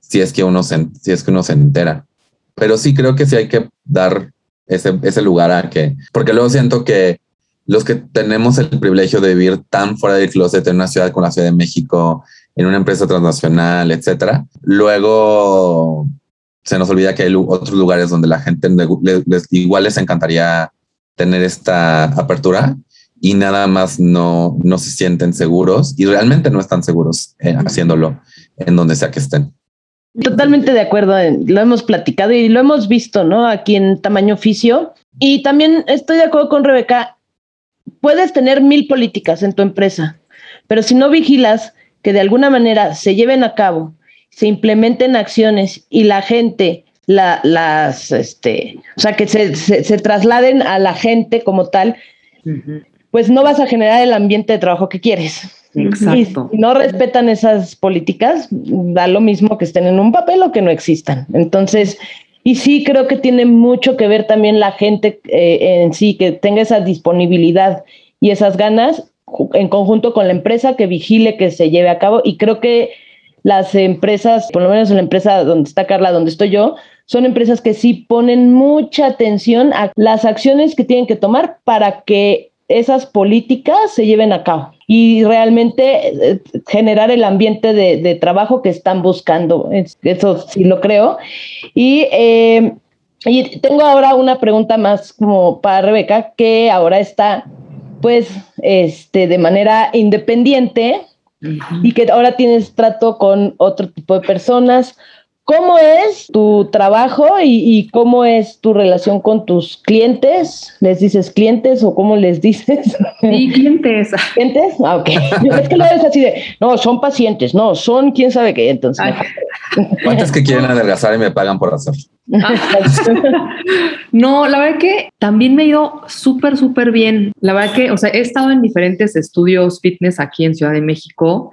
si es que uno se, si es que uno se entera. Pero sí creo que sí hay que dar ese, ese lugar a que, porque luego siento que los que tenemos el privilegio de vivir tan fuera del closet en una ciudad como la Ciudad de México, en una empresa transnacional, etcétera, luego se nos olvida que hay otros lugares donde la gente les, igual les encantaría tener esta apertura y nada más no, no se sienten seguros y realmente no están seguros eh, haciéndolo en donde sea que estén. Totalmente de acuerdo, lo hemos platicado y lo hemos visto, ¿no? Aquí en tamaño oficio. Y también estoy de acuerdo con Rebeca, puedes tener mil políticas en tu empresa, pero si no vigilas que de alguna manera se lleven a cabo se implementen acciones y la gente la, las, este, o sea, que se, se, trasladen a la gente como tal, pues no vas a generar el ambiente de trabajo que quieres. Exacto. si no respetan esas políticas, da lo mismo que estén en un papel o que no existan. Entonces, y sí creo que tiene mucho que ver también la gente eh, en sí, que tenga esa disponibilidad y esas ganas en conjunto con la empresa que vigile que se lleve a cabo. Y creo que las empresas, por lo menos en la empresa donde está Carla, donde estoy yo, son empresas que sí ponen mucha atención a las acciones que tienen que tomar para que esas políticas se lleven a cabo y realmente eh, generar el ambiente de, trabajo que están buscando. Eso sí lo creo. Y, eh, y tengo ahora una pregunta más como para Rebeca, que ahora está pues este, de manera independiente y que ahora tienes trato con otro tipo de personas. ¿Cómo es tu trabajo y, cómo es tu relación con tus clientes? ¿Les dices clientes o cómo les dices? Sí, clientes. ¿Clientes? Ah, ok. es que lo ves así de, no, son pacientes, no, son quién sabe qué. Entonces, ¿cuántos que quieren adelgazar y me pagan por hacer? no, la verdad que también me ha ido súper, súper bien. La verdad que, o sea, he estado en diferentes estudios fitness aquí en Ciudad de México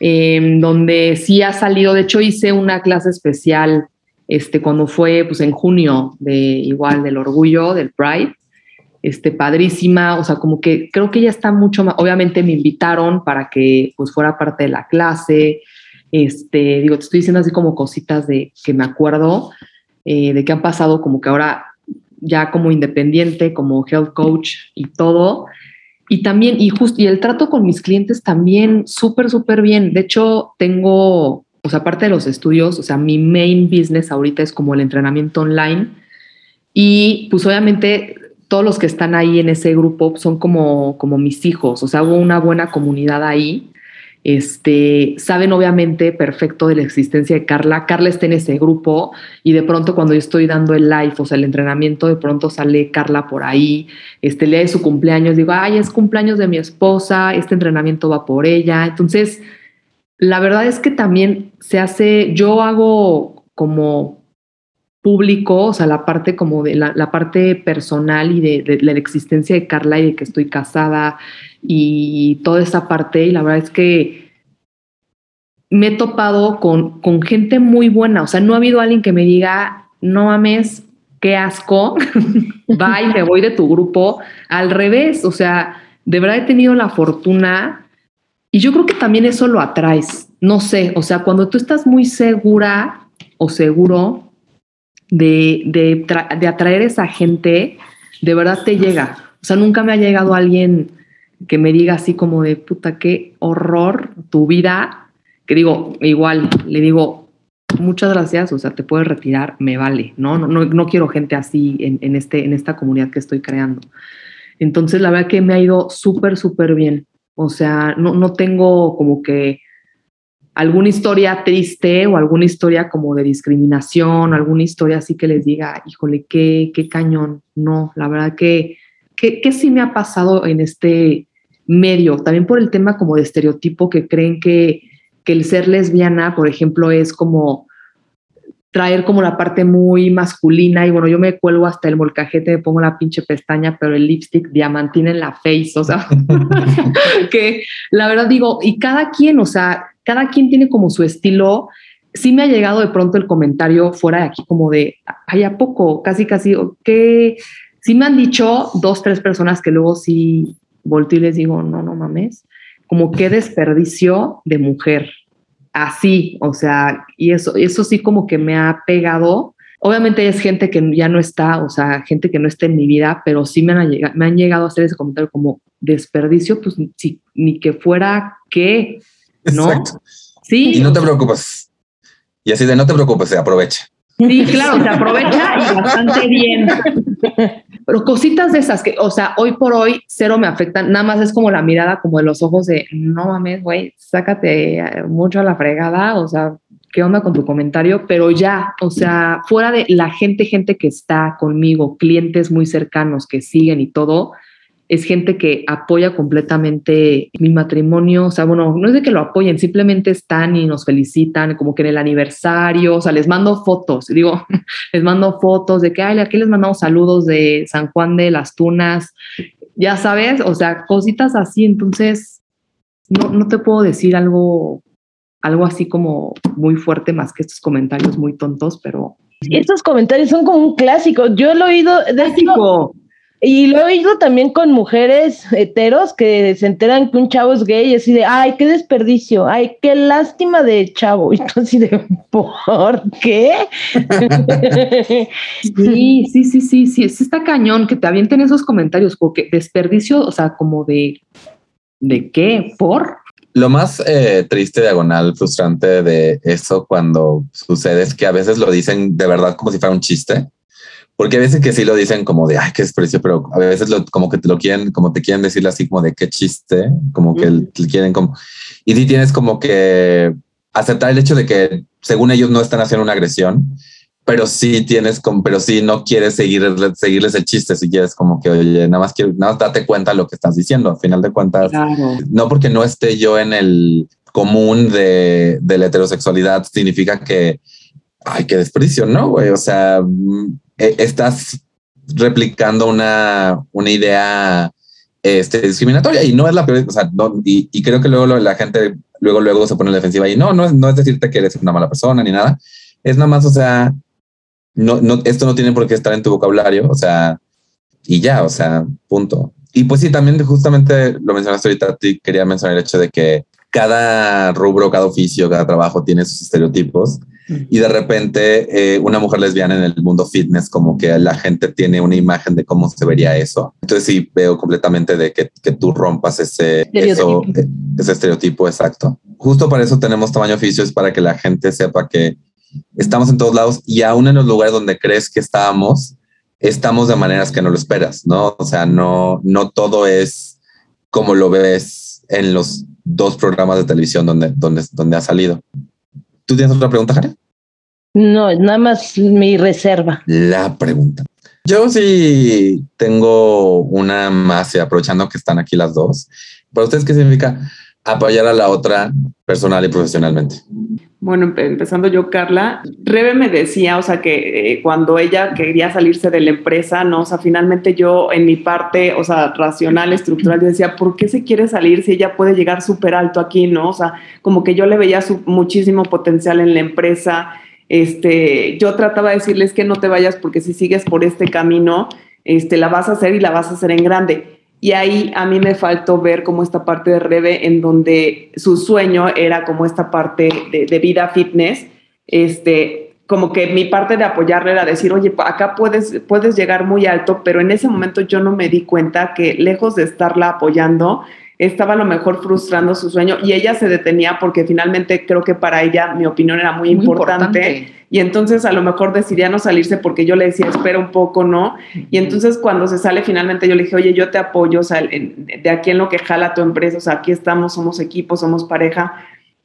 em, donde sí ha salido, de hecho hice una clase especial este, cuando fue pues, en junio de igual del orgullo, del Pride, este, padrísima, o sea, como que creo que ya está mucho más, obviamente me invitaron para que pues fuera parte de la clase, este, digo, te estoy diciendo así como cositas de que me acuerdo, eh, de que han pasado como que ahora ya como independiente, como health coach y todo. Y también, y justo, y el trato con mis clientes también súper, súper bien. De hecho, tengo, o sea, aparte de los estudios, o sea, mi main business ahorita es como el entrenamiento online. Y pues obviamente todos los que están ahí en ese grupo son como, como mis hijos, o sea, hubo una buena comunidad ahí. Este, saben obviamente perfecto de la existencia de Carla. Carla está en ese grupo y de pronto cuando yo estoy dando el live, o sea, el entrenamiento, de pronto sale Carla por ahí, este, lee su cumpleaños, digo, ay, es cumpleaños de mi esposa, este entrenamiento va por ella. Entonces, la verdad es que también se hace, yo hago como público, o sea, la parte como de la, parte personal y de, la existencia de Carla y de que estoy casada y toda esa parte, y la verdad es que me he topado con, con gente muy buena, o sea, no ha habido alguien que me diga, no mames, qué asco, bye, me voy de tu grupo, al revés, o sea, de verdad he tenido la fortuna y yo creo que también eso lo atraes, no sé, o sea, cuando tú estás muy segura o seguro de, de, atraer esa gente, de verdad te llega. O sea, nunca me ha llegado alguien que me diga así como de puta, qué horror tu vida. Que digo, igual, le digo, muchas gracias, o sea, te puedes retirar, me vale, ¿no? No, no, quiero gente así en, en, este, en esta comunidad que estoy creando. Entonces, la verdad que me ha ido súper, súper bien. O sea, no, no tengo como que alguna historia triste o alguna historia como de discriminación, alguna historia así que les diga, híjole, qué, qué cañón. No, la verdad que, que, sí me ha pasado en este medio, también por el tema como de estereotipo que creen que, que el ser lesbiana, por ejemplo, es como traer como la parte muy masculina y bueno, yo me cuelgo hasta el molcajete, me pongo la pinche pestaña, pero el lipstick diamantina en la face, o sea, que la verdad digo, y cada quien, o sea, cada quien tiene como su estilo. Sí me ha llegado de pronto el comentario fuera de aquí como de, ay, ¿a poco? Casi, casi, que sí me han dicho dos, tres personas que luego sí volteo y les digo, no, no mames, como qué desperdicio de mujer. Así, o sea, y eso, eso sí como que me ha pegado. Obviamente es gente que ya no está, o sea, gente que no está en mi vida, pero sí me han, llegado, me han llegado a hacer ese comentario como desperdicio, pues ni que fuera que ¿no? Sí. Y no te preocupes. Y así de no te preocupes, se aprovecha. Sí, claro, se aprovecha y bastante bien. Pero cositas de esas que, o sea, hoy por hoy cero me afectan, nada más es como la mirada como de los ojos de, no mames, güey, sácate eh, mucho a la fregada, o sea, ¿qué onda con tu comentario? Pero ya, o sea, fuera de la gente, gente que está conmigo, clientes muy cercanos que siguen y todo, es gente que apoya completamente mi matrimonio, o sea, bueno, no es de que lo apoyen, simplemente están y nos felicitan, como que en el aniversario, o sea, les mando fotos, digo, les mando fotos de que, ay, aquí les mandamos saludos de San Juan de las Tunas, ya sabes, o sea, cositas así, entonces, no, no te puedo decir algo, algo así como muy fuerte más que estos comentarios muy tontos, pero... Estos comentarios son como un clásico, yo lo he oído... De clásico. Y lo he oído también con mujeres heteros que se enteran que un chavo es gay y así de, ay, qué desperdicio, ay, qué lástima de chavo. Y tú así de, ¿por qué? sí, sí, sí, sí, sí, es está cañón que te avienten esos comentarios, porque desperdicio, o sea, como de, ¿de qué? ¿Por? Lo más eh, triste, diagonal, frustrante de eso cuando sucede es que a veces lo dicen de verdad como si fuera un chiste porque a veces que sí lo dicen como de, ay, qué desprecio, pero a veces lo, como que te lo quieren, como te quieren decir así como de qué chiste, como que te quieren como... Y sí tienes como que aceptar el hecho de que según ellos no están haciendo una agresión, pero sí tienes como, pero sí no quieres seguir, seguirles el chiste, si quieres como que, oye, nada más quiero, nada más date cuenta de lo que estás diciendo, al final de cuentas, no porque no esté yo en el común de, de la heterosexualidad, significa que, ay, qué desperdicio, ¿no, güey? O sea, mm, eh, estás replicando una, una idea este, discriminatoria y no es la peor, o sea, no, y, y, creo que luego la gente luego luego se pone defensiva y no, no, no es decirte que eres una mala persona ni nada, es nada más, o sea, no, no, esto no tiene por qué estar en tu vocabulario, o sea, y ya, o sea, punto. Y pues sí, también justamente lo mencionaste ahorita, quería mencionar el hecho de que cada rubro, cada oficio, cada trabajo tiene sus estereotipos y de repente eh, una mujer lesbiana en el mundo fitness como que la gente tiene una imagen de cómo se vería eso. Entonces sí veo completamente de que, que tú rompas ese estereotipo. Eso, eh, ese estereotipo exacto. Justo para eso tenemos tamaño oficio, es para que la gente sepa que estamos en todos lados y aún en los lugares donde crees que estábamos, estamos de maneras que no lo esperas, ¿no? O sea, no, no todo es como lo ves en los dos programas de televisión donde, donde, donde ha salido. ¿Tú tienes otra pregunta, Jare? No, nada más mi reserva. La pregunta. Yo sí tengo una más, aprovechando que están aquí las dos. ¿Para ustedes qué significa apoyar a la otra personal y profesionalmente? Bueno, empezando yo, Carla, Rebe me decía, o sea, que eh, cuando ella quería salirse de la empresa, ¿no? O sea, finalmente yo en mi parte, o sea, racional, estructural, yo decía, ¿por qué se quiere salir si ella puede llegar súper alto aquí, ¿no? O sea, como que yo le veía su, muchísimo potencial en la empresa. Este, yo trataba de decirles que no te vayas porque si sigues por este camino, este, la vas a hacer y la vas a hacer en grande y ahí a mí me faltó ver como esta parte de Rebe en donde su sueño era como esta parte de, vida fitness, este, como que mi parte de apoyarle era decir, oye, acá puedes, puedes llegar muy alto, pero en ese momento yo no me di cuenta que lejos de estarla apoyando, estaba a lo mejor frustrando su sueño y ella se detenía porque finalmente creo que para ella mi opinión era muy, importante, y entonces a lo mejor decidía no salirse porque yo le decía espera un poco, ¿no? Y entonces cuando se sale finalmente yo le dije, oye, yo te apoyo, o sea, de aquí en lo que jala tu empresa, o sea, aquí estamos, somos equipo, somos pareja,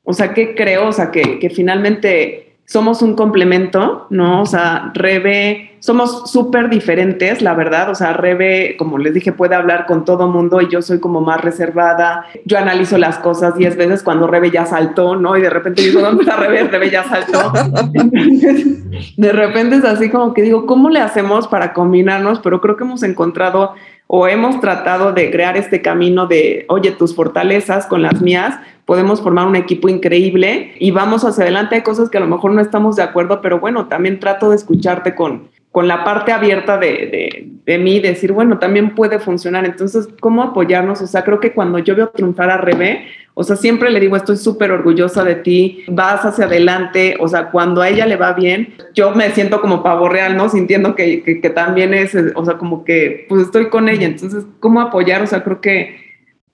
o sea, ¿qué creo? O sea, que, que finalmente somos un complemento, ¿no? O sea, Rebe, somos súper diferentes, la verdad. O sea, Rebe, como les dije, puede hablar con todo mundo y yo soy como más reservada. Yo analizo las cosas diez veces cuando Rebe ya saltó, ¿no? Y de repente digo, ¿dónde está Rebe? Rebe ya saltó. de repente es así como que digo, ¿cómo le hacemos para combinarnos? Pero creo que hemos encontrado o hemos tratado de crear este camino de, oye, tus fortalezas con las mías, podemos formar un equipo increíble y vamos hacia adelante. Hay cosas que a lo mejor no estamos de acuerdo, pero bueno, también trato de escucharte con, con la parte abierta de, de, de, mí, decir, bueno, también puede funcionar. Entonces, ¿cómo apoyarnos? O sea, creo que cuando yo veo triunfar a Rebe, o sea, siempre le digo, estoy súper orgullosa de ti, vas hacia adelante, o sea, cuando a ella le va bien, yo me siento como pavo real, ¿no? Sintiendo que, que, también es, o sea, como que, pues estoy con ella. Entonces, ¿cómo apoyar? O sea, creo que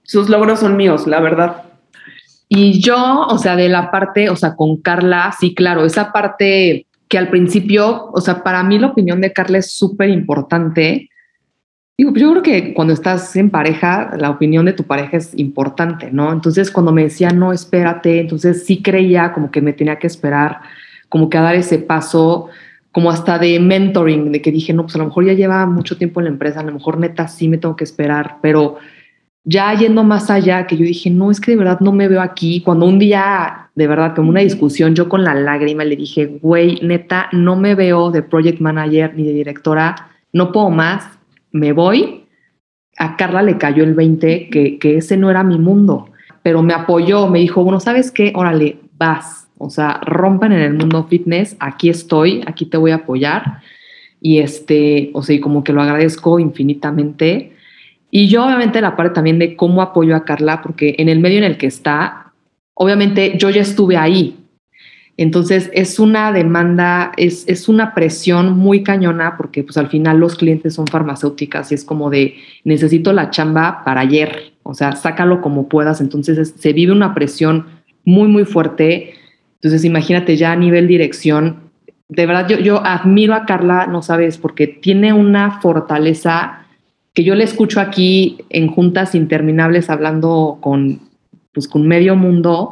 sus logros son míos, la verdad. Y yo, o sea, de la parte, o sea, con Carla, sí, claro, esa parte que al principio, o sea, para mí la opinión de Carla es súper importante. Digo, yo creo que cuando estás en pareja, la opinión de tu pareja es importante, ¿no? Entonces, cuando me decía, no, espérate, entonces sí creía como que me tenía que esperar, como que a dar ese paso, como hasta de mentoring, de que dije, no, pues a lo mejor ya lleva mucho tiempo en la empresa, a lo mejor neta sí me tengo que esperar, pero ya yendo más allá, que yo dije, no, es que de verdad no me veo aquí. Cuando un día, de verdad, como una discusión, yo con la lágrima le dije, güey, neta, no me veo de project manager ni de directora, no puedo más, me voy. A Carla le cayó el 20, que, que ese no era mi mundo, pero me apoyó, me dijo, bueno, ¿sabes qué? Órale, vas. O sea, rompen en el mundo fitness, aquí estoy, aquí te voy a apoyar. Y este, o sea, como que lo agradezco infinitamente y yo obviamente la parte también de cómo apoyo a Carla, porque en el medio en el que está, obviamente yo ya estuve ahí. Entonces es una demanda, es, es una presión muy cañona porque pues al final los clientes son farmacéuticas y es como de necesito la chamba para ayer, o sea, sácalo como puedas. Entonces se vive una presión muy, muy fuerte. Entonces imagínate ya a nivel dirección, de verdad yo, yo admiro a Carla, no sabes, porque tiene una fortaleza que yo le escucho aquí en juntas interminables hablando con, pues, con medio mundo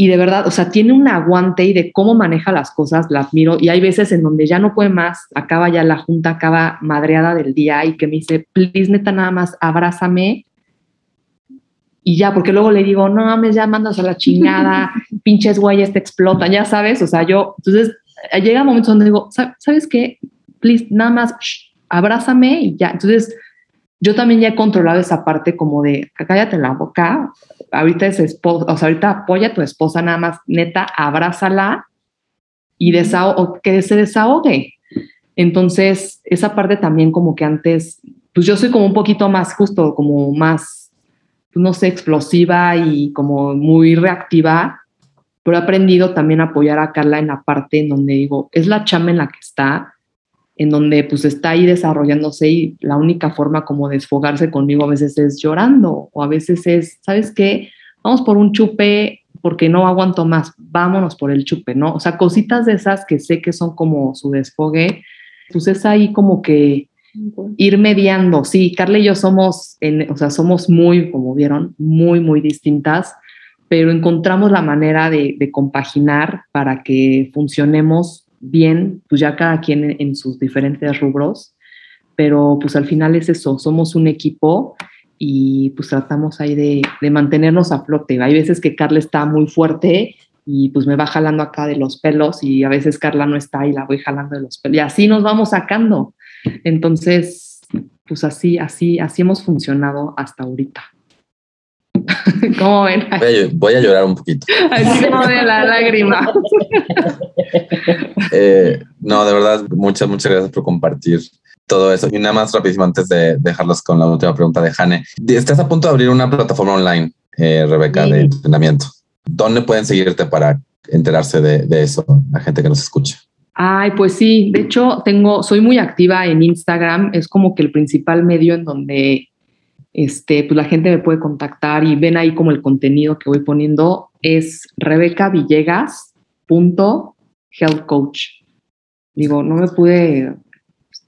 y de verdad, o sea, tiene un aguante y de cómo maneja las cosas, la admiro. Y hay veces en donde ya no puede más, acaba ya la junta, acaba madreada del día y que me dice, please, neta, nada más abrázame. Y ya, porque luego le digo, no mames, ya mandas a la chingada, pinches güeyes te explotan, ya sabes. O sea, yo, entonces llega momentos donde digo, ¿sabes qué? Please, nada más, abrázame y ya. Entonces, yo también ya he controlado esa parte como de cállate la boca, ahorita es esposa, o sea, ahorita apoya a tu esposa nada más, neta, abrázala y que se desahogue. Entonces, esa parte también como que antes, pues yo soy como un poquito más justo, como más, pues no sé, explosiva y como muy reactiva, pero he aprendido también a apoyar a Carla en la parte en donde digo, es la chama en la que está, en donde pues está ahí desarrollándose y la única forma como desfogarse conmigo a veces es llorando o a veces es, ¿sabes qué? Vamos por un chupe porque no aguanto más, vámonos por el chupe, ¿no? O sea, cositas de esas que sé que son como su desfogue, pues es ahí como que ir mediando. Sí, Carla y yo somos, en, o sea, somos muy, como vieron, muy, muy distintas, pero encontramos la manera de, de compaginar para que funcionemos bien, pues ya cada quien en, sus diferentes rubros, pero pues al final es eso, somos un equipo y pues tratamos ahí de, de, mantenernos a flote. Hay veces que Carla está muy fuerte y pues me va jalando acá de los pelos y a veces Carla no está y la voy jalando de los pelos y así nos vamos sacando. Entonces, pues así, así, así hemos funcionado hasta ahorita. ¿Cómo ven? Voy a, llorar un poquito. Así como de la lágrima. Eh, no, de verdad, muchas, muchas gracias por compartir todo eso. Y nada más rapidísimo antes de dejarlos con la última pregunta de Jane. Estás a punto de abrir una plataforma online, eh, Rebeca, de entrenamiento. ¿Dónde pueden seguirte para enterarse de, de eso, la gente que nos escucha? Ay, pues sí, de hecho tengo, soy muy activa en Instagram, es como que el principal medio en donde este, pues la gente me puede contactar y ven ahí como el contenido que voy poniendo es rebecavillegas.healthcoach. Digo, no me pude,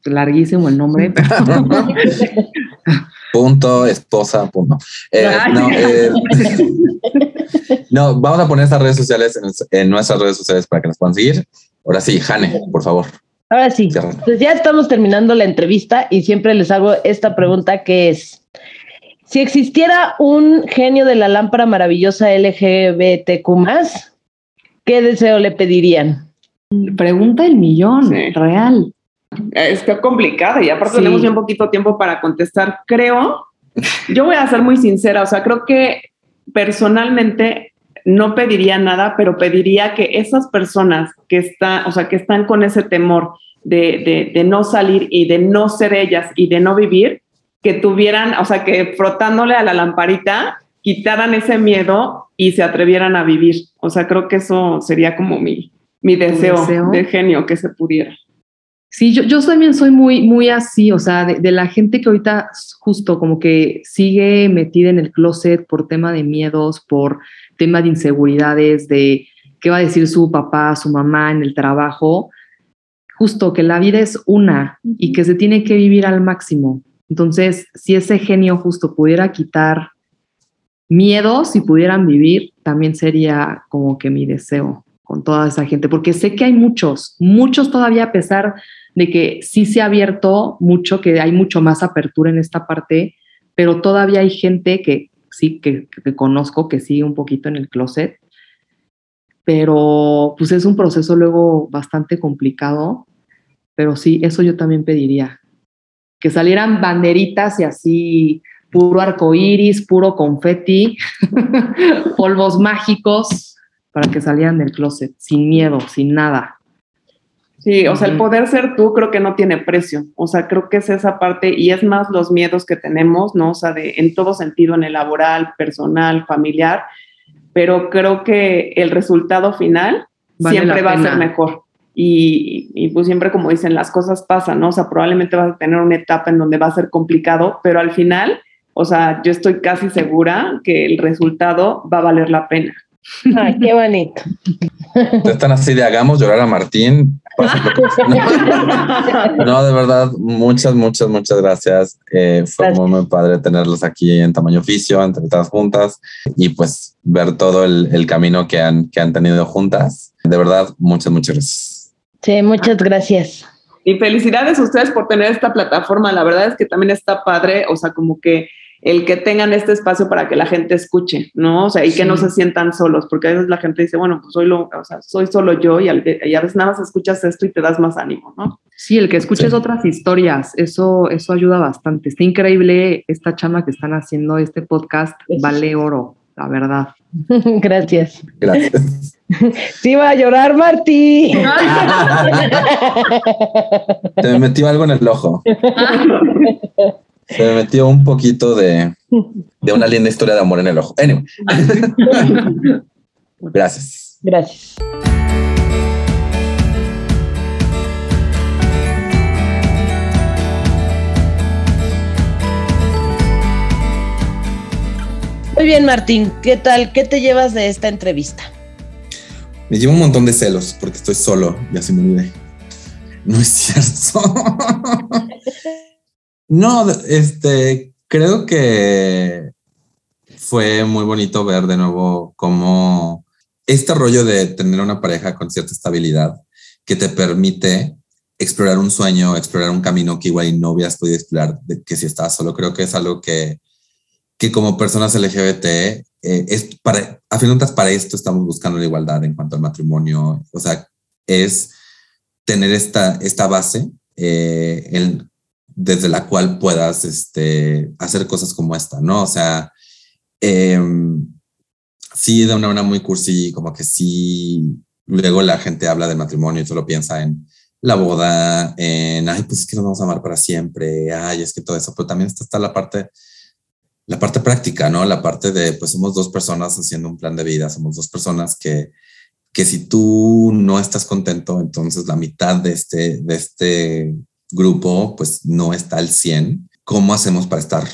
larguísimo el nombre. punto, esposa, punto. Eh, eh, no, vamos a poner estas redes sociales en, nuestras redes sociales para que nos puedan seguir. Ahora sí, Jane, por favor. Ahora sí, pues ya estamos terminando la entrevista y siempre les hago esta pregunta que es, si existiera un genio de la lámpara maravillosa LGBTQ, ¿qué deseo le pedirían? Pregunta el millón, real. Está complicada y aparte tenemos un poquito tiempo para contestar. Creo, yo voy a ser muy sincera, o sea, creo que personalmente no pediría nada, pero pediría que esas personas que están, o sea, que están con ese temor de, de no salir y de no ser ellas y de no vivir, que tuvieran, o sea, que frotándole a la lamparita, quitaran ese miedo y se atrevieran a vivir. O sea, creo que eso sería como mi, mi deseo, de genio que se pudiera. Sí, yo, yo también soy muy, muy así, o sea, de, de, la gente que ahorita justo como que sigue metida en el closet por tema de miedos, por tema de inseguridades, de qué va a decir su papá, su mamá en el trabajo, justo que la vida es una y que se tiene que vivir al máximo. Entonces, si ese genio justo pudiera quitar miedos y pudieran vivir, también sería como que mi deseo con toda esa gente, porque sé que hay muchos, muchos todavía a pesar de que sí se ha abierto mucho, que hay mucho más apertura en esta parte, pero todavía hay gente que sí, que, que conozco, que sigue un poquito en el closet, pero pues es un proceso luego bastante complicado, pero sí, eso yo también pediría, que salieran banderitas y así puro arco iris, puro confeti, polvos mágicos, para que salieran del closet, sin miedo, sin nada. Sí, o sea, el poder ser tú creo que no tiene precio. O sea, creo que es esa parte y es más los miedos que tenemos, ¿no? O sea, de, en todo sentido, en el laboral, personal, familiar, pero creo que el resultado final siempre va a ser mejor. Y, pues siempre como dicen, las cosas pasan, ¿no? O sea, probablemente vas a tener una etapa en donde va a ser complicado, pero al final, o sea, yo estoy casi segura que el resultado va a valer la pena. Ay, qué bonito. Están así de hagamos llorar a Martín. No, de verdad, muchas, muchas, muchas gracias. Eh, fue muy, padre tenerlos aquí en tamaño oficio, entrevistadas juntas y pues ver todo el, el camino que han, que han tenido juntas. De verdad, muchas, muchas gracias. Sí, muchas gracias. Y felicidades a ustedes por tener esta plataforma. La verdad es que también está padre, o sea, como que el que tengan este espacio para que la gente escuche, ¿no? O sea, y que no se sientan solos, porque a veces la gente dice, bueno, pues soy, lo, o sea, soy solo yo y, a veces nada más escuchas esto y te das más ánimo, ¿no? Sí, el que escuches otras historias, eso, eso ayuda bastante. Está increíble esta chama que están haciendo este podcast, vale oro, la verdad. Gracias. Gracias. Sí, va a llorar, Martí. Te me metió algo en el ojo. Se me metió un poquito de, de una linda historia de amor en el ojo. Anyway. Gracias. Gracias. Muy bien, Martín. ¿Qué tal? ¿Qué te llevas de esta entrevista? Me llevo un montón de celos porque estoy solo, ya se me olvidé. No es cierto. no, este, creo que fue muy bonito ver de nuevo cómo este rollo de tener una pareja con cierta estabilidad que te permite explorar un sueño, explorar un camino que igual no hubieras podido explorar que si estás solo. Creo que es algo que, que como personas LGBT eh, es para, a fin de cuentas, para esto estamos buscando la igualdad en cuanto al matrimonio. O sea, es tener esta, esta base eh, desde la cual puedas este, hacer cosas como esta, ¿no? O sea, em, sí, de una manera muy cursi, como que sí, luego la gente habla del matrimonio y solo piensa en la boda, en, ay, pues es que nos vamos a amar para siempre, ay, es que todo eso, pero también está, está la parte la parte práctica, ¿no? La parte de, pues somos dos personas haciendo un plan de vida, somos dos personas que, que si tú no estás contento, entonces la mitad de este, de este grupo, pues no está al 100. ¿Cómo hacemos para estar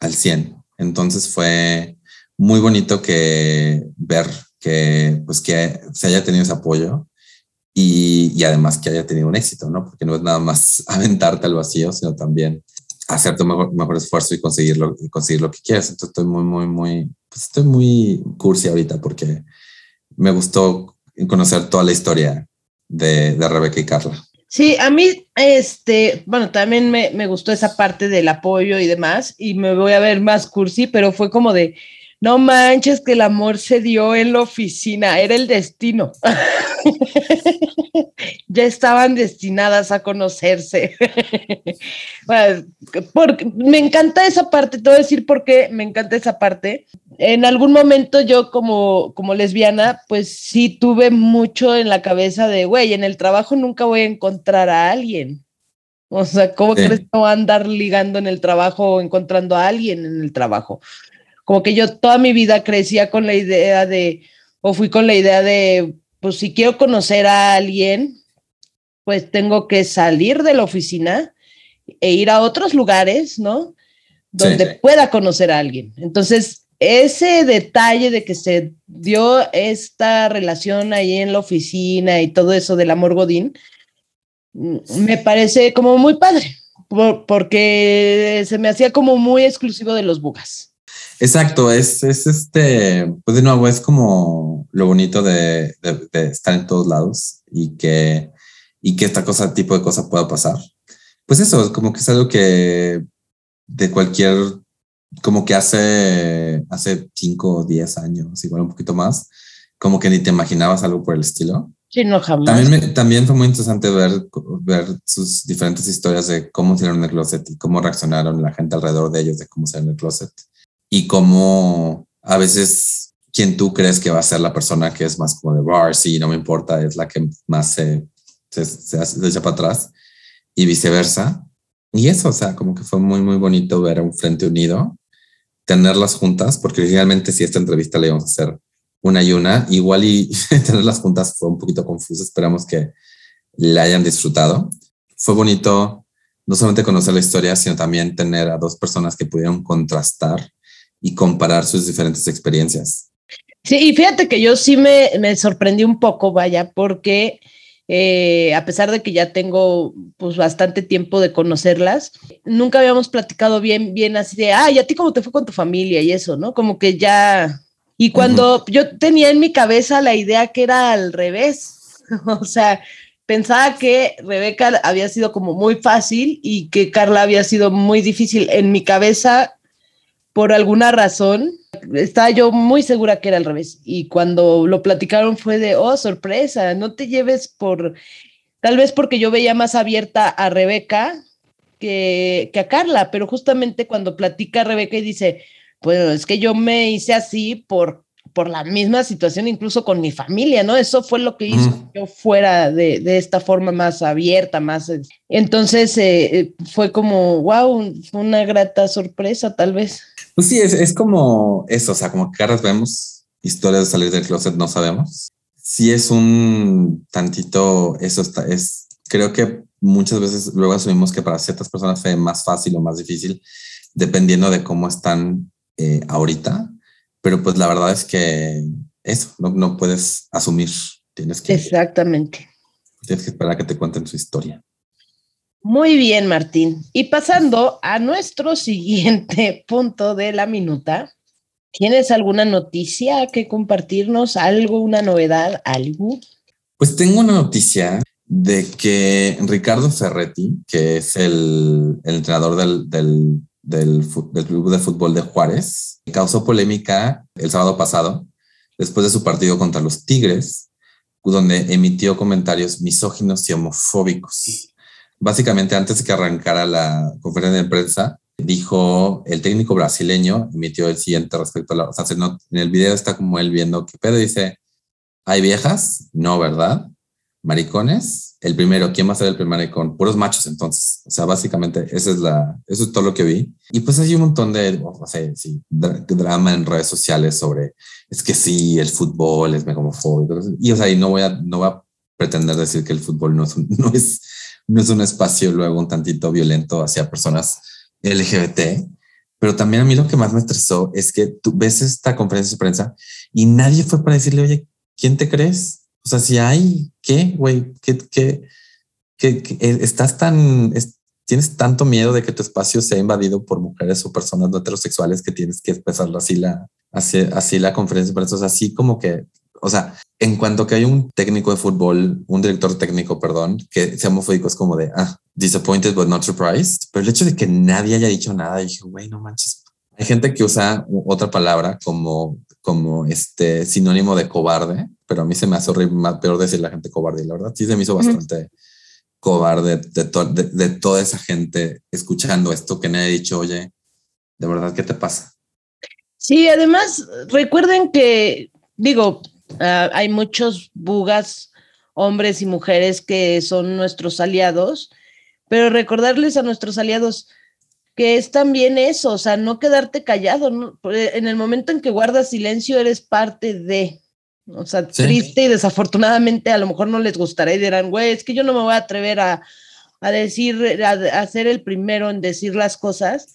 al 100? Entonces fue muy bonito que ver que, pues que se haya tenido ese apoyo y, y además que haya tenido un éxito, ¿no? Porque no es nada más aventarte al vacío, sino también hacer tu mejor, mejor esfuerzo y conseguirlo y conseguir lo que quieres. Entonces estoy muy, muy, muy, pues estoy muy cursi ahorita porque me gustó conocer toda la historia de, de Rebeca y Carla. Sí, a mí, este, bueno, también me, me, gustó esa parte del apoyo y demás, y me voy a ver más cursi, pero fue como de, no manches que el amor se dio en la oficina, era el destino. ya estaban destinadas a conocerse. porque me encanta esa parte, te voy a decir por qué me encanta esa parte. En algún momento yo como, como lesbiana, pues sí tuve mucho en la cabeza de, güey, en el trabajo nunca voy a encontrar a alguien. O sea, ¿cómo crees que no andar ligando en el trabajo o encontrando a alguien en el trabajo? Como que yo toda mi vida crecía con la idea de, o fui con la idea de, pues si quiero conocer a alguien, pues tengo que salir de la oficina e ir a otros lugares, ¿no? Donde pueda conocer a alguien. Entonces, ese detalle de que se dio esta relación ahí en la oficina y todo eso del amor Godín, mm, me parece como muy padre, porque se me hacía como muy exclusivo de los bugas. Exacto, es, es este, pues de nuevo, es como lo bonito de, de, estar en todos lados y que, y que esta cosa, tipo de cosa pueda pasar. Pues eso, es como que es algo que de cualquier, como que hace, hace cinco o diez años, igual un poquito más, como que ni te imaginabas algo por el estilo. Sí, no, jamás. También, también fue muy interesante ver, ver sus diferentes historias de cómo salieron del closet y cómo reaccionaron la gente alrededor de ellos de cómo salieron del closet y cómo a veces quien tú crees que va a ser la persona que es más como de bar, sí, no me importa, es la que más se, se, se, echa para atrás y viceversa. Y eso, o sea, como que fue muy, muy bonito ver a un frente unido, tenerlas juntas, porque realmente si esta entrevista le íbamos a hacer una y una, igual y tenerlas juntas fue un poquito confuso, esperamos que la hayan disfrutado. Fue bonito no solamente conocer la historia, sino también tener a dos personas que pudieron contrastar y comparar sus diferentes experiencias. Sí, y fíjate que yo sí me, me sorprendí un poco, vaya, porque eh, a pesar de que ya tengo pues bastante tiempo de conocerlas, nunca habíamos platicado bien, bien así de, ay, ¿a ti cómo te fue con tu familia y eso, no? Como que ya... Y cuando yo tenía en mi cabeza la idea que era al revés, o sea, pensaba que Rebeca había sido como muy fácil y que Carla había sido muy difícil. En mi cabeza por alguna razón, estaba yo muy segura que era al revés. Y cuando lo platicaron fue de, oh, sorpresa, no te lleves por, tal vez porque yo veía más abierta a Rebeca que, que a Carla, pero justamente cuando platica Rebeca y dice, pues es que yo me hice así por por la misma situación, incluso con mi familia, ¿no? Eso fue lo que hizo que yo fuera de, de, esta forma más abierta, más... Entonces eh, eh, fue como, wow, una grata sorpresa tal vez. Pues sí, es, es como eso, o sea, como que caras vemos historias de salir del closet, no sabemos. Sí es un tantito, eso está, es, creo que muchas veces luego asumimos que para ciertas personas fue más fácil o más difícil, dependiendo de cómo están eh, ahorita pero pues la verdad es que eso, no, no puedes asumir, tienes que... Exactamente. Tienes que esperar a que te cuenten su historia. Muy bien, Martín. Y pasando a nuestro siguiente punto de la minuta, ¿tienes alguna noticia que compartirnos? ¿Algo, una novedad, algo? Pues tengo una noticia de que Ricardo Ferretti, que es el, entrenador del, del del, Club de Fútbol de Juárez. Causó polémica el sábado pasado, después de su partido contra los Tigres, donde emitió comentarios misóginos y homofóbicos. Básicamente, antes de que arrancara la conferencia de prensa, dijo el técnico brasileño, emitió el siguiente respecto a la... O sea, en el video está como él viendo que Pedro dice, ¿hay viejas? No, ¿verdad? maricones. El primero, ¿quién va a ser el primer maricón? Puros machos, entonces. O sea, básicamente, esa es la, eso es todo lo que vi. Y pues hay un montón de, drama en redes sociales sobre, es que sí, el fútbol es homofóbico. Y o sea, y no voy a, no voy a pretender decir que el fútbol no es, no es un espacio luego un tantito violento hacia personas LGBT. Pero también a mí lo que más me estresó es que tú ves esta conferencia de prensa y nadie fue para decirle, oye, ¿quién te crees? O sea, si hay, ¿qué, güey? ¿Qué, qué, qué, estás tan, tienes tanto miedo de que tu espacio sea invadido por mujeres o personas no heterosexuales que tienes que empezar así la, así, así la conferencia pero eso es así como que, o sea, en cuanto que hay un técnico de fútbol, un director técnico, perdón, que sea homofóbico es como de, ah, disappointed but not surprised. Pero el hecho de que nadie haya dicho nada, dije, güey, no manches. Hay gente que usa otra palabra como como este sinónimo de cobarde, pero a mí se me hace horrible, más peor decir la gente cobarde, la verdad sí se me hizo bastante cobarde de, de, toda esa gente escuchando esto que nadie ha dicho, oye, de verdad, ¿qué te pasa? Sí, además, recuerden que, digo, ah, hay muchos bugas, hombres y mujeres que son nuestros aliados, pero recordarles a nuestros aliados, que es también eso, o sea, no quedarte callado. En el momento en que guardas silencio, eres parte de. O sea, triste y desafortunadamente a lo mejor no les gustará y dirán, güey, es que yo no me voy a atrever a, a decir, a, a, ser el primero en decir las cosas,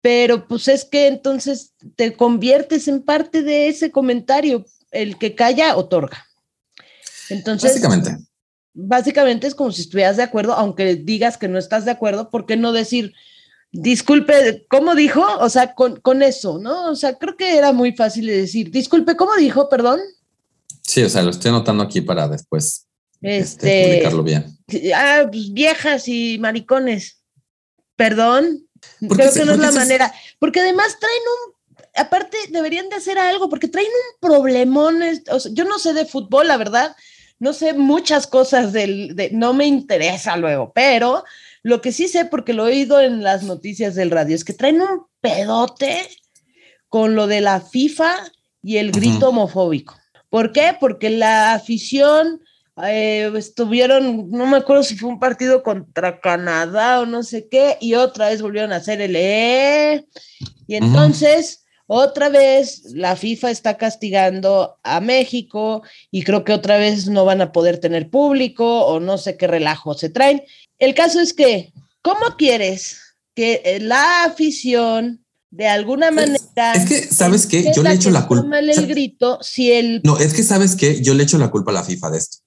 pero pues es que entonces te conviertes en parte de ese comentario. El que calla, otorga. Entonces. Básicamente. Básicamente es como si estuvieras de acuerdo, aunque digas que no estás de acuerdo, ¿por qué no decir, disculpe, ¿cómo dijo? O sea, con, con, eso, ¿no? O sea, creo que era muy fácil de decir, disculpe, ¿cómo dijo? Perdón. Sí, o sea, lo estoy anotando aquí para después este, este publicarlo bien. Ah, pues viejas y maricones. Perdón. Creo que no es la manera. Porque además traen un aparte deberían de hacer algo porque traen un problemón. O sea, yo no sé de fútbol, la verdad, no sé muchas cosas del, de, no me interesa luego, pero lo que sí sé, porque lo he oído en las noticias del radio, es que traen un pedote con lo de la FIFA y el grito homofóbico. ¿Por qué? Porque la afición eh, estuvieron, no me acuerdo si fue un partido contra Canadá o no sé qué, y otra vez volvieron a hacer el E. Y entonces, otra vez, la FIFA está castigando a México y creo que otra vez no van a poder tener público o no sé qué relajo se traen. El caso es que, ¿cómo quieres que la afición de alguna manera... Es, que, ¿sabes qué? Yo le echo la culpa... el grito si el... No, es que, ¿sabes qué? Yo le echo la culpa a la FIFA de esto.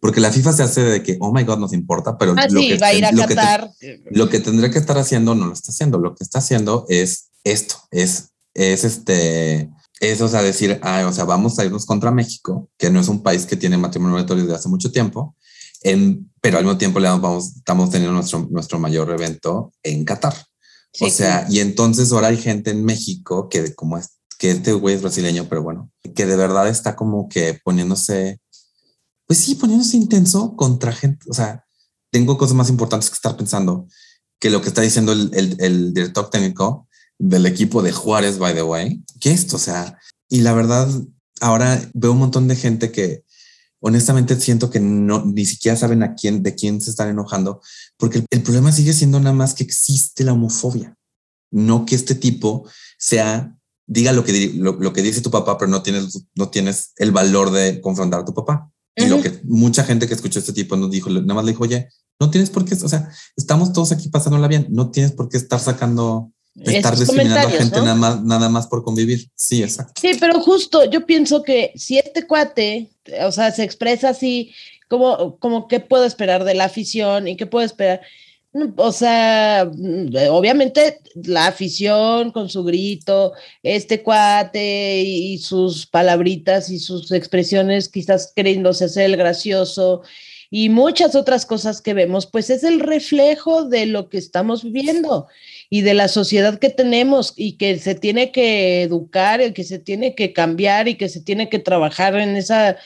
Porque la FIFA se hace de que, oh my God, nos importa, pero ah, lo, sí, que, va a ir a lo, Qatar. que lo que tendría que estar haciendo no lo está haciendo. Lo que está haciendo es esto, es, es este, es, o sea, decir, ah, o sea, vamos a irnos contra México, que no es un país que tiene matrimonio obligatorio desde hace mucho tiempo, en, pero al mismo tiempo le vamos, estamos teniendo nuestro, nuestro mayor evento en Qatar. o sea, y entonces ahora hay gente en México que como es, que este güey es brasileño, pero bueno, que de verdad está como que poniéndose, pues sí, poniéndose intenso contra gente, o sea, tengo cosas más importantes que estar pensando que lo que está diciendo el, el, el director técnico del equipo de Juárez, by the way, que esto, o sea, y la verdad, ahora veo un montón de gente que honestamente siento que no, ni siquiera saben a quién, de quién se están enojando, porque el, problema sigue siendo nada más que existe la homofobia, no que este tipo sea, diga lo que, lo, que dice tu papá, pero no tienes, no tienes el valor de confrontar a tu papá. Y lo que mucha gente que escuchó este tipo nos dijo, nada más le dijo, oye, no tienes por qué, o sea, estamos todos aquí pasándola bien, no tienes por qué estar sacando estar discriminando a gente nada, más, nada más por convivir. Sí, exacto. Sí, pero justo yo pienso que si este cuate, o sea, se expresa así, como, como qué puedo esperar de la afición y qué puedo esperar. O sea, obviamente la afición con su grito, este cuate y sus palabritas y sus expresiones, quizás queriéndose hacer el gracioso y muchas otras cosas que vemos, pues es el reflejo de lo que estamos viviendo y de la sociedad que tenemos y que se tiene que educar, y que se tiene que cambiar y que se tiene que trabajar en esa,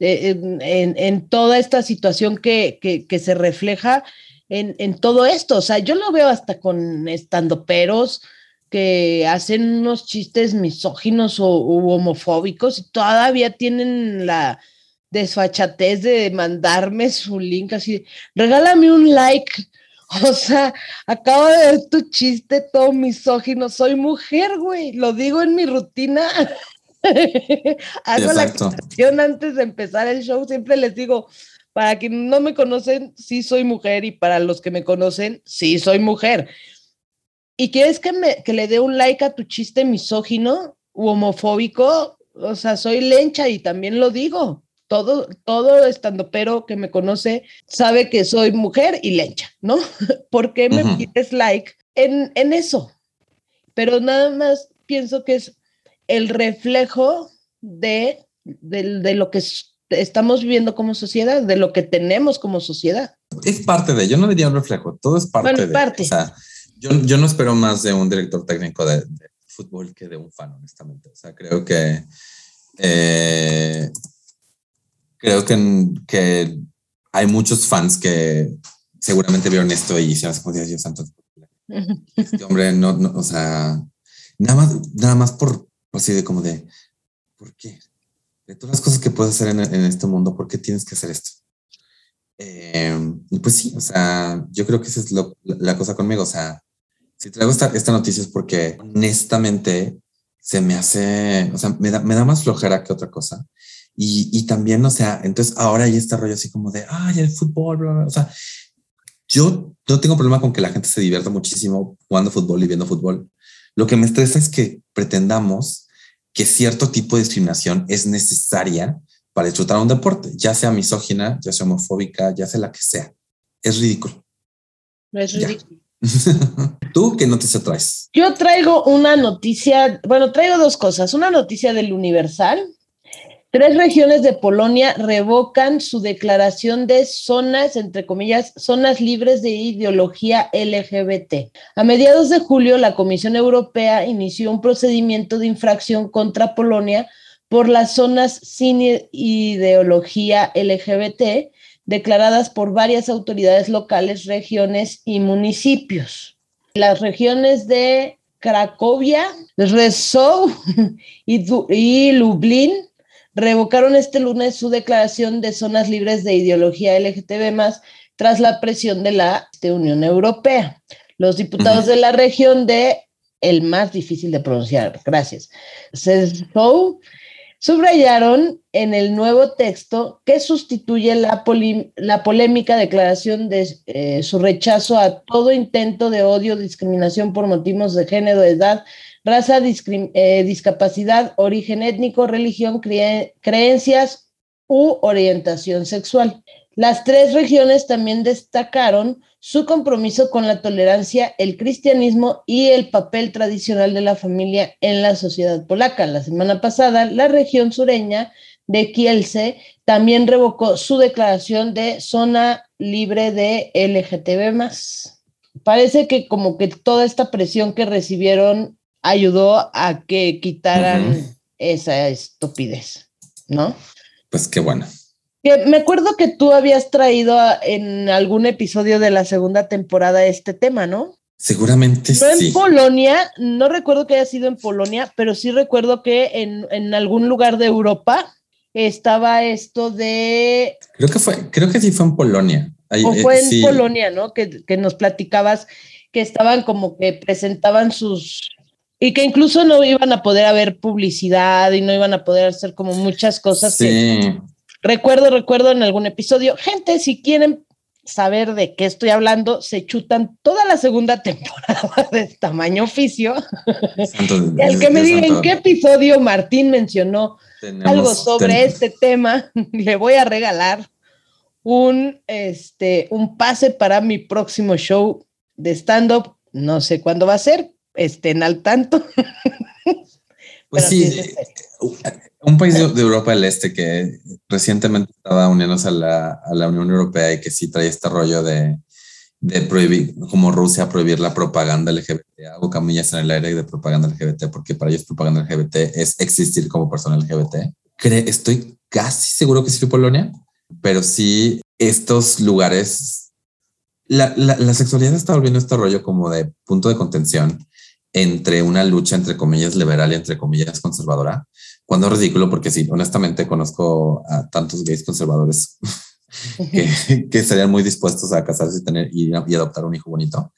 eh, en, toda esta situación que, que, se refleja en, en, todo esto. O sea, yo lo veo hasta con estandoperos que hacen unos chistes misóginos o homofóbicos y todavía tienen la desfachatez de mandarme su link así, regálame un like O sea, acabo de ver tu chiste todo misógino. Soy mujer, güey. Lo digo en mi rutina. Hago la aclaración antes de empezar el show. Siempre les digo, para quienes no me conocen, sí soy mujer. Y para los que me conocen, sí soy mujer. ¿Y quieres que, me, que le dé un like a tu chiste misógino u homofóbico? O sea, soy lencha y también lo digo todo, todo estando pero que me conoce sabe que soy mujer y lencha, ¿no? ¿Por qué me pides like en, en eso? Pero nada más pienso que es el reflejo de, de, lo que estamos viviendo como sociedad, de lo que tenemos como sociedad. Es parte de, yo no diría un reflejo, todo es parte de. Parte. O sea, yo, yo no espero más de un director técnico de, de fútbol que de un fan, honestamente. O sea, creo que eh, creo que, que hay muchos fans que seguramente vieron esto y se como Dios santo. Este hombre no, no, o sea, nada más, nada más por así de como de, ¿por qué? De todas las cosas que puedes hacer en, en este mundo, ¿por qué tienes que hacer esto? Eh, pues sí, o sea, yo creo que esa es lo, la cosa conmigo. O sea, si traigo esta, esta noticia es porque honestamente se me hace, o sea, me da, me da más flojera que otra cosa. Y, y también, o sea, entonces ahora hay este rollo así como de, ay, el fútbol, bla, bla. o sea, yo no tengo problema con que la gente se divierta muchísimo jugando fútbol y viendo fútbol. Lo que me estresa es que pretendamos que cierto tipo de discriminación es necesaria para disfrutar un deporte, ya sea misógina, ya sea homofóbica, ya sea la que sea. Es ridículo. es ridículo. ¿Tú qué noticia traes? Yo traigo una noticia, bueno, traigo dos cosas. Una noticia del Universal, Tres regiones de Polonia revocan su declaración de zonas, entre comillas, zonas libres de ideología LGBT. A mediados de julio, la Comisión Europea inició un procedimiento de infracción contra Polonia por las zonas sin ideología LGBT declaradas por varias autoridades locales, regiones y municipios. Las regiones de Cracovia, Rzeszów y, y Lublin revocaron este lunes su declaración de zonas libres de ideología LGTB tras la presión de la Unión Europea. Los diputados de la región de el más difícil de pronunciar, gracias, subrayaron en el nuevo texto que sustituye la, la polémica declaración de eh, su rechazo a todo intento de odio, discriminación por motivos de género, edad, raza, eh, discapacidad, origen étnico, religión, creencias u orientación sexual. Las tres regiones también destacaron su compromiso con la tolerancia, el cristianismo y el papel tradicional de la familia en la sociedad polaca. La semana pasada, la región sureña de Kielce también revocó su declaración de zona libre de LGTB+. parece que como que toda esta presión que recibieron ayudó a que quitaran esa estupidez, ¿no? Pues qué bueno. me acuerdo que tú habías traído en algún episodio de la segunda temporada este tema, ¿no? Seguramente no en Polonia, no recuerdo que haya sido en Polonia, pero sí recuerdo que en, en, algún lugar de Europa estaba esto de. Creo que fue, creo que sí fue en Polonia. o eh, fue en Polonia, ¿no? Que, que nos platicabas que estaban como que presentaban sus y que incluso no iban a poder haber publicidad y no iban a poder hacer como muchas cosas. Sí. recuerdo, recuerdo en algún episodio. Gente, si quieren saber de qué estoy hablando, se chutan toda la segunda temporada de tamaño oficio. el que me diga en qué episodio Martín mencionó algo sobre este tema, le voy a regalar un, este, un pase para mi próximo show de stand-up. No sé cuándo va a ser, estén al tanto. Pues sí, un país de, Europa del Este que recientemente estaba uniéndose a la, a la, Unión Europea y que sí trae este rollo de, de prohibir, como Rusia, prohibir la propaganda LGBT. Hago camillas en el aire de propaganda LGBT porque para ellos propaganda LGBT es existir como persona LGBT. estoy casi seguro que sí fue Polonia, pero sí estos lugares, la, la, la sexualidad está volviendo este rollo como de punto de contención entre una lucha entre comillas liberal y entre comillas conservadora, cuando es ridículo porque sí, honestamente conozco a tantos gays conservadores que, que, estarían muy dispuestos a casarse y tener y, adoptar un hijo bonito.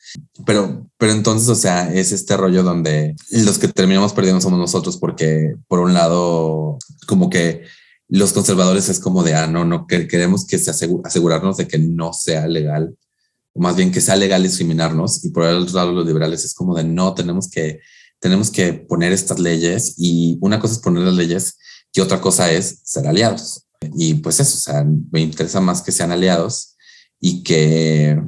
Pero, pero entonces, o sea, es este rollo donde los que terminamos perdiendo somos nosotros porque por un lado, como que los conservadores es como de, ah, no, no, queremos que se asegurarnos de que no sea legal más bien que sea legal discriminarnos y por el otro lado los liberales es como de no, tenemos que, tenemos que poner estas leyes y una cosa es poner las leyes y otra cosa es ser aliados. Y pues eso, o sea, me interesa más que sean aliados y que,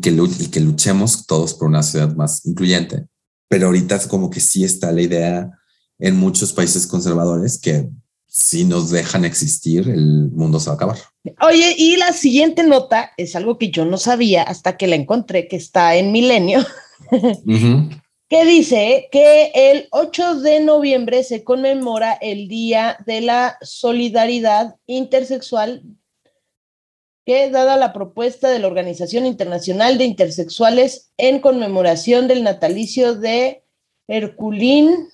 que, y que luchemos todos por una ciudad más incluyente. Pero ahorita es como que sí está la idea en muchos países conservadores que si nos dejan existir, el mundo se va a acabar. Oye, y la siguiente nota es algo que yo no sabía hasta que la encontré, que está en Milenio, que dice que el 8 de noviembre se conmemora el Día de la Solidaridad Intersexual, que dada la propuesta de la Organización Internacional de Intersexuales en conmemoración del natalicio de Herculín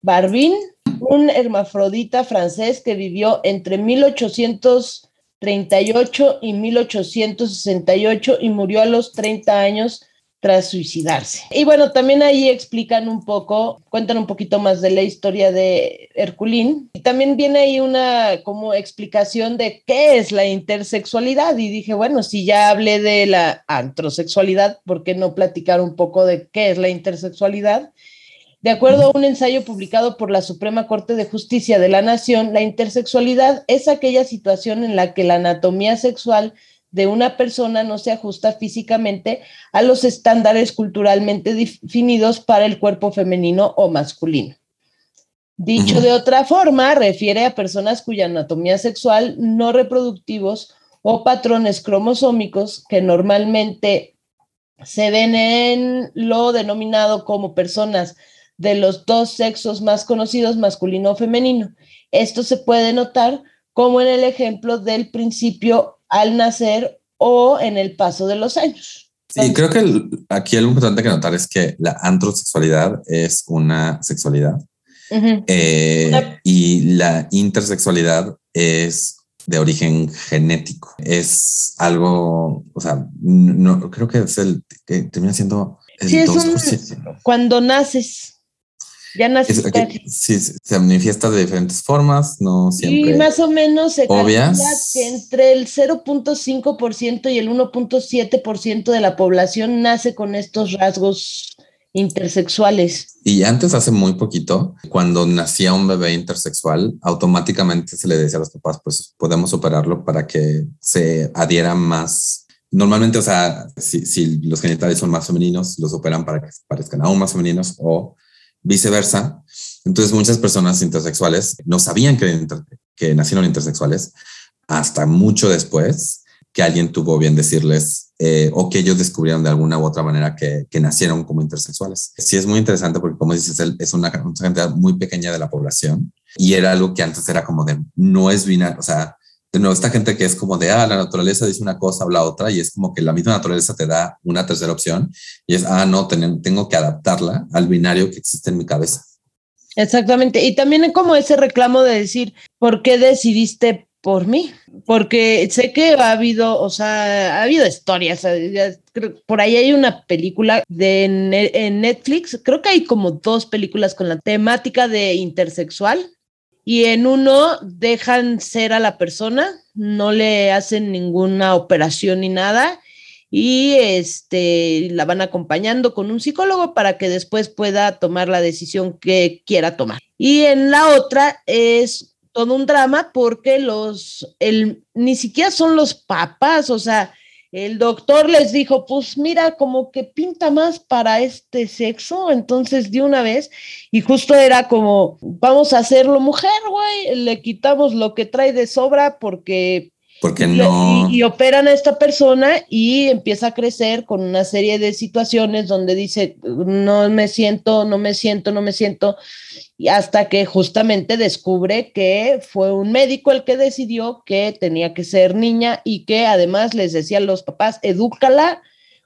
Barbín, un hermafrodita francés que vivió entre 1838 y 1868 y murió a los 30 años tras suicidarse. Y bueno, también ahí explican un poco, cuentan un poquito más de la historia de Herculín. Y también viene ahí una como explicación de qué es la intersexualidad. Y dije, bueno, si ya hablé de la antrosexualidad, ¿por qué no platicar un poco de qué es la intersexualidad? De acuerdo a un ensayo publicado por la Suprema Corte de Justicia de la Nación, la intersexualidad es aquella situación en la que la anatomía sexual de una persona no se ajusta físicamente a los estándares culturalmente definidos para el cuerpo femenino o masculino. Dicho de otra forma, refiere a personas cuya anatomía sexual no reproductivos o patrones cromosómicos que normalmente se ven en lo denominado como personas de los dos sexos más conocidos, masculino o femenino. Esto se puede notar como en el ejemplo del principio al nacer o en el paso de los años. Sí, creo que aquí algo importante que notar es que la antrosexualidad es una sexualidad eh, y la intersexualidad es de origen genético. Es algo, o sea, no creo que es el que termina siendo el sí, cuando naces. Ya nace. sí, se manifiesta de diferentes formas, no siempre. Y más o menos se obvias. que entre el 0.5% y el 1.7% de la población nace con estos rasgos intersexuales. Y antes, hace muy poquito, cuando nacía un bebé intersexual, automáticamente se le decía a los papás, pues podemos operarlo para que se adhiera más. Normalmente, o sea, si, si los genitales son más femeninos, los operan para que parezcan aún más femeninos o viceversa. Entonces muchas personas intersexuales no sabían que, nacieron intersexuales hasta mucho después que alguien tuvo bien decirles eh, o que ellos descubrieron de alguna u otra manera que, que, nacieron como intersexuales. Sí es muy interesante porque, como dices, es una, una cantidad muy pequeña de la población y era algo que antes era como de no es binario, o sea, de nuevo, esta gente que es como de, ah, la naturaleza dice una cosa, habla otra, y es como que la misma naturaleza te da una tercera opción, y es, ah, no, tengo que adaptarla al binario que existe en mi cabeza. Exactamente, y también como ese reclamo de decir, ¿por qué decidiste por mí? Porque sé que ha habido, o sea, ha habido historias, por ahí hay una película de en Netflix, creo que hay como dos películas con la temática de intersexual, y en uno dejan ser a la persona, no le hacen ninguna operación ni nada y este la van acompañando con un psicólogo para que después pueda tomar la decisión que quiera tomar. Y en la otra es todo un drama porque los el ni siquiera son los papás, o sea, el doctor les dijo, pues mira, como que pinta más para este sexo, entonces de una vez, y justo era como, vamos a hacerlo mujer, güey, le quitamos lo que trae de sobra porque... Porque no. Y, y, operan a esta persona y empieza a crecer con una serie de situaciones donde dice, no me siento, no me siento, no me siento y hasta que justamente descubre que fue un médico el que decidió que tenía que ser niña y que además les decía a los papás, edúcala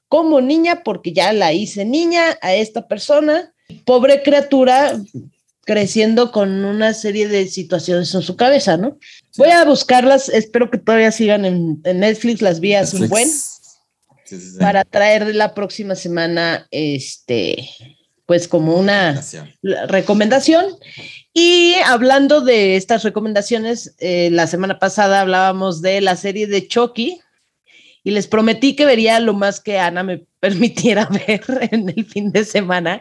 como niña porque ya la hice niña a esta persona. Pobre criatura creciendo con una serie de situaciones en su cabeza, ¿no? Voy a buscarlas, espero que todavía sigan en, Netflix, las vías un buen, para traer la próxima semana este pues como una recomendación. Y hablando de estas recomendaciones, eh, la semana pasada hablábamos de la serie de Chucky y les prometí que vería lo más que Ana me permitiera ver en el fin de semana.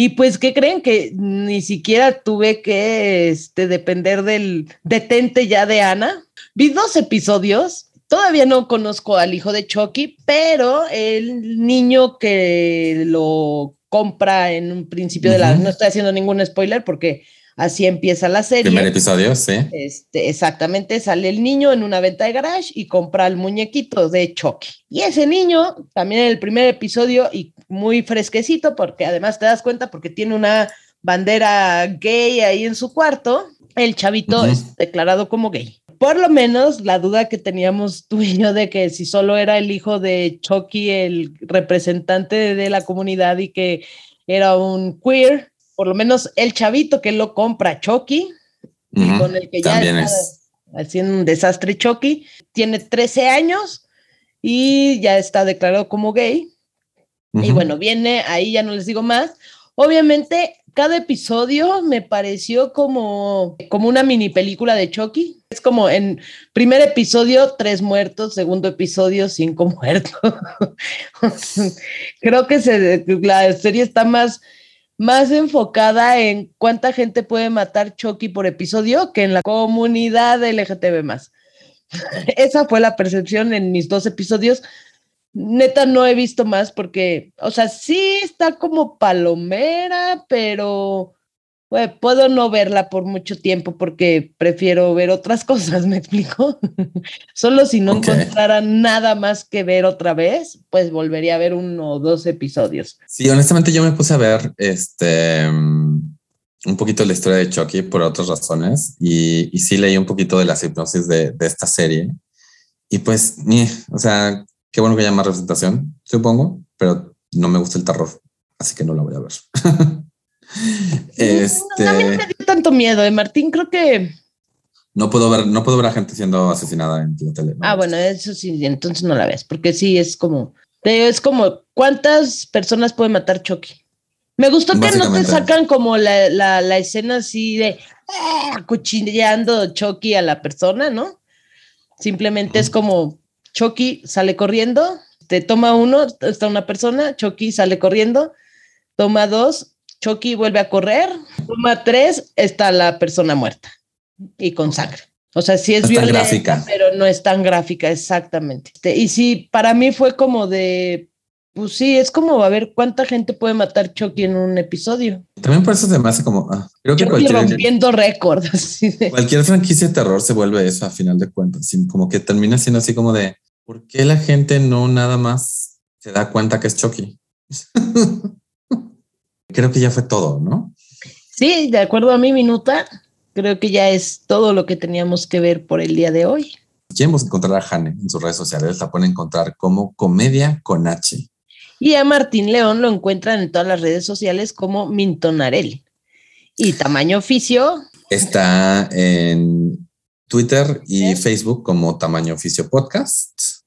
Y pues, ¿qué creen? Que ni siquiera tuve que este, depender del detente ya de Ana. Vi dos episodios. Todavía no conozco al hijo de Chucky, pero el niño que lo compra en un principio de la... No estoy haciendo ningún spoiler porque así empieza la serie. Primer episodio, sí. Este, exactamente, sale el niño en una venta de garage y compra el muñequito de Chucky. Y ese niño, también en el primer episodio, y muy fresquecito, porque además te das cuenta porque tiene una bandera gay ahí en su cuarto, el chavito es declarado como gay. Por lo menos la duda que teníamos tú y yo de que si solo era el hijo de Chucky, el representante de la comunidad y que era un queer, por lo menos el chavito que lo compra Chucky, y con el que ya está haciendo un desastre Chucky, tiene 13 años y ya está declarado como gay. Y bueno, viene, ahí ya no les digo más. Obviamente cada episodio me pareció como, como una mini película de Chucky. Es como en primer episodio, tres muertos, segundo episodio, cinco muertos. Creo que se, la serie está más, más enfocada en cuánta gente puede matar Chucky por episodio que en la comunidad LGTB. Esa fue la percepción en mis dos episodios neta no he visto más porque, o sea, sí está como palomera, pero puedo no verla por mucho tiempo porque prefiero ver otras cosas, ¿me explico? Solo si no encontrara nada más que ver otra vez, pues volvería a ver uno o dos episodios. Sí, honestamente yo me puse a ver este un poquito la historia de Chucky por otras razones y, y sí leí un poquito de las hipnosis de, de esta serie. Y pues, o sea, Qué bueno que haya más representación, supongo, pero no me gusta el terror, así que no la voy a ver. este... a mí no me dio tanto miedo, ¿eh, Martín? Creo que... No puedo ver, no puedo ver a gente siendo asesinada en la tele. Ah, bueno, eso sí, entonces no la ves, porque sí es como, es como, ¿cuántas personas puede matar Chucky? Me gustó que no te sacan como la, la, la escena así de ah, cuchilleando Chucky a la persona, ¿no? Simplemente es como Chucky sale corriendo, te toma uno, está una persona, Chucky sale corriendo, toma dos, Chucky vuelve a correr, toma tres, está la persona muerta y con sangre. O sea, sí es, violenta, pero no es tan gráfica, exactamente. Y sí, para mí fue como de, pues sí, es como a ver cuánta gente puede matar Chucky en un episodio. También por eso se me hace como, ah, creo que cualquier, rompiendo récords. Cualquier franquicia de terror se vuelve eso a final de cuentas, como que termina siendo así como de, ¿Por qué la gente no nada más se da cuenta que es Chucky? Creo que ya fue todo, ¿no? Sí, de acuerdo a mi minuta, creo que ya es todo lo que teníamos que ver por el día de hoy. Queremos encontrar a Jane en sus redes sociales, la pueden encontrar como Comedia con H. Y a Martín León lo encuentran en todas las redes sociales como Mintonarel. Y tamaño oficio. Está en Twitter y Facebook como Tamaño Oficio Podcast.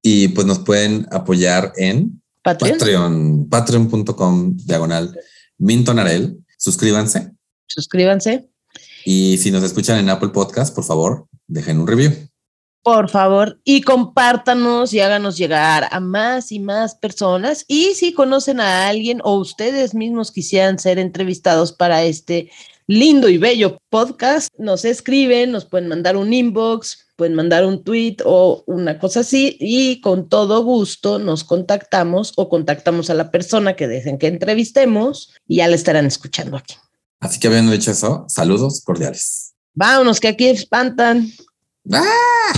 Y pues nos pueden apoyar en Patreon. Patreon, patreon.com diagonal Mintonarel. Suscríbanse. Suscríbanse. Y si nos escuchan en Apple Podcast, por favor, dejen un review. Por favor, y compártanos y háganos llegar a más y más personas. Y si conocen a alguien o ustedes mismos quisieran ser entrevistados para este lindo y bello podcast, nos escriben, nos pueden mandar un inbox, pueden mandar un tweet o una cosa así y con todo gusto nos contactamos o contactamos a la persona que deseen que entrevistemos y ya la estarán escuchando aquí. Así que habiendo dicho eso, saludos cordiales. Vámonos, que aquí espantan. ¡Ah!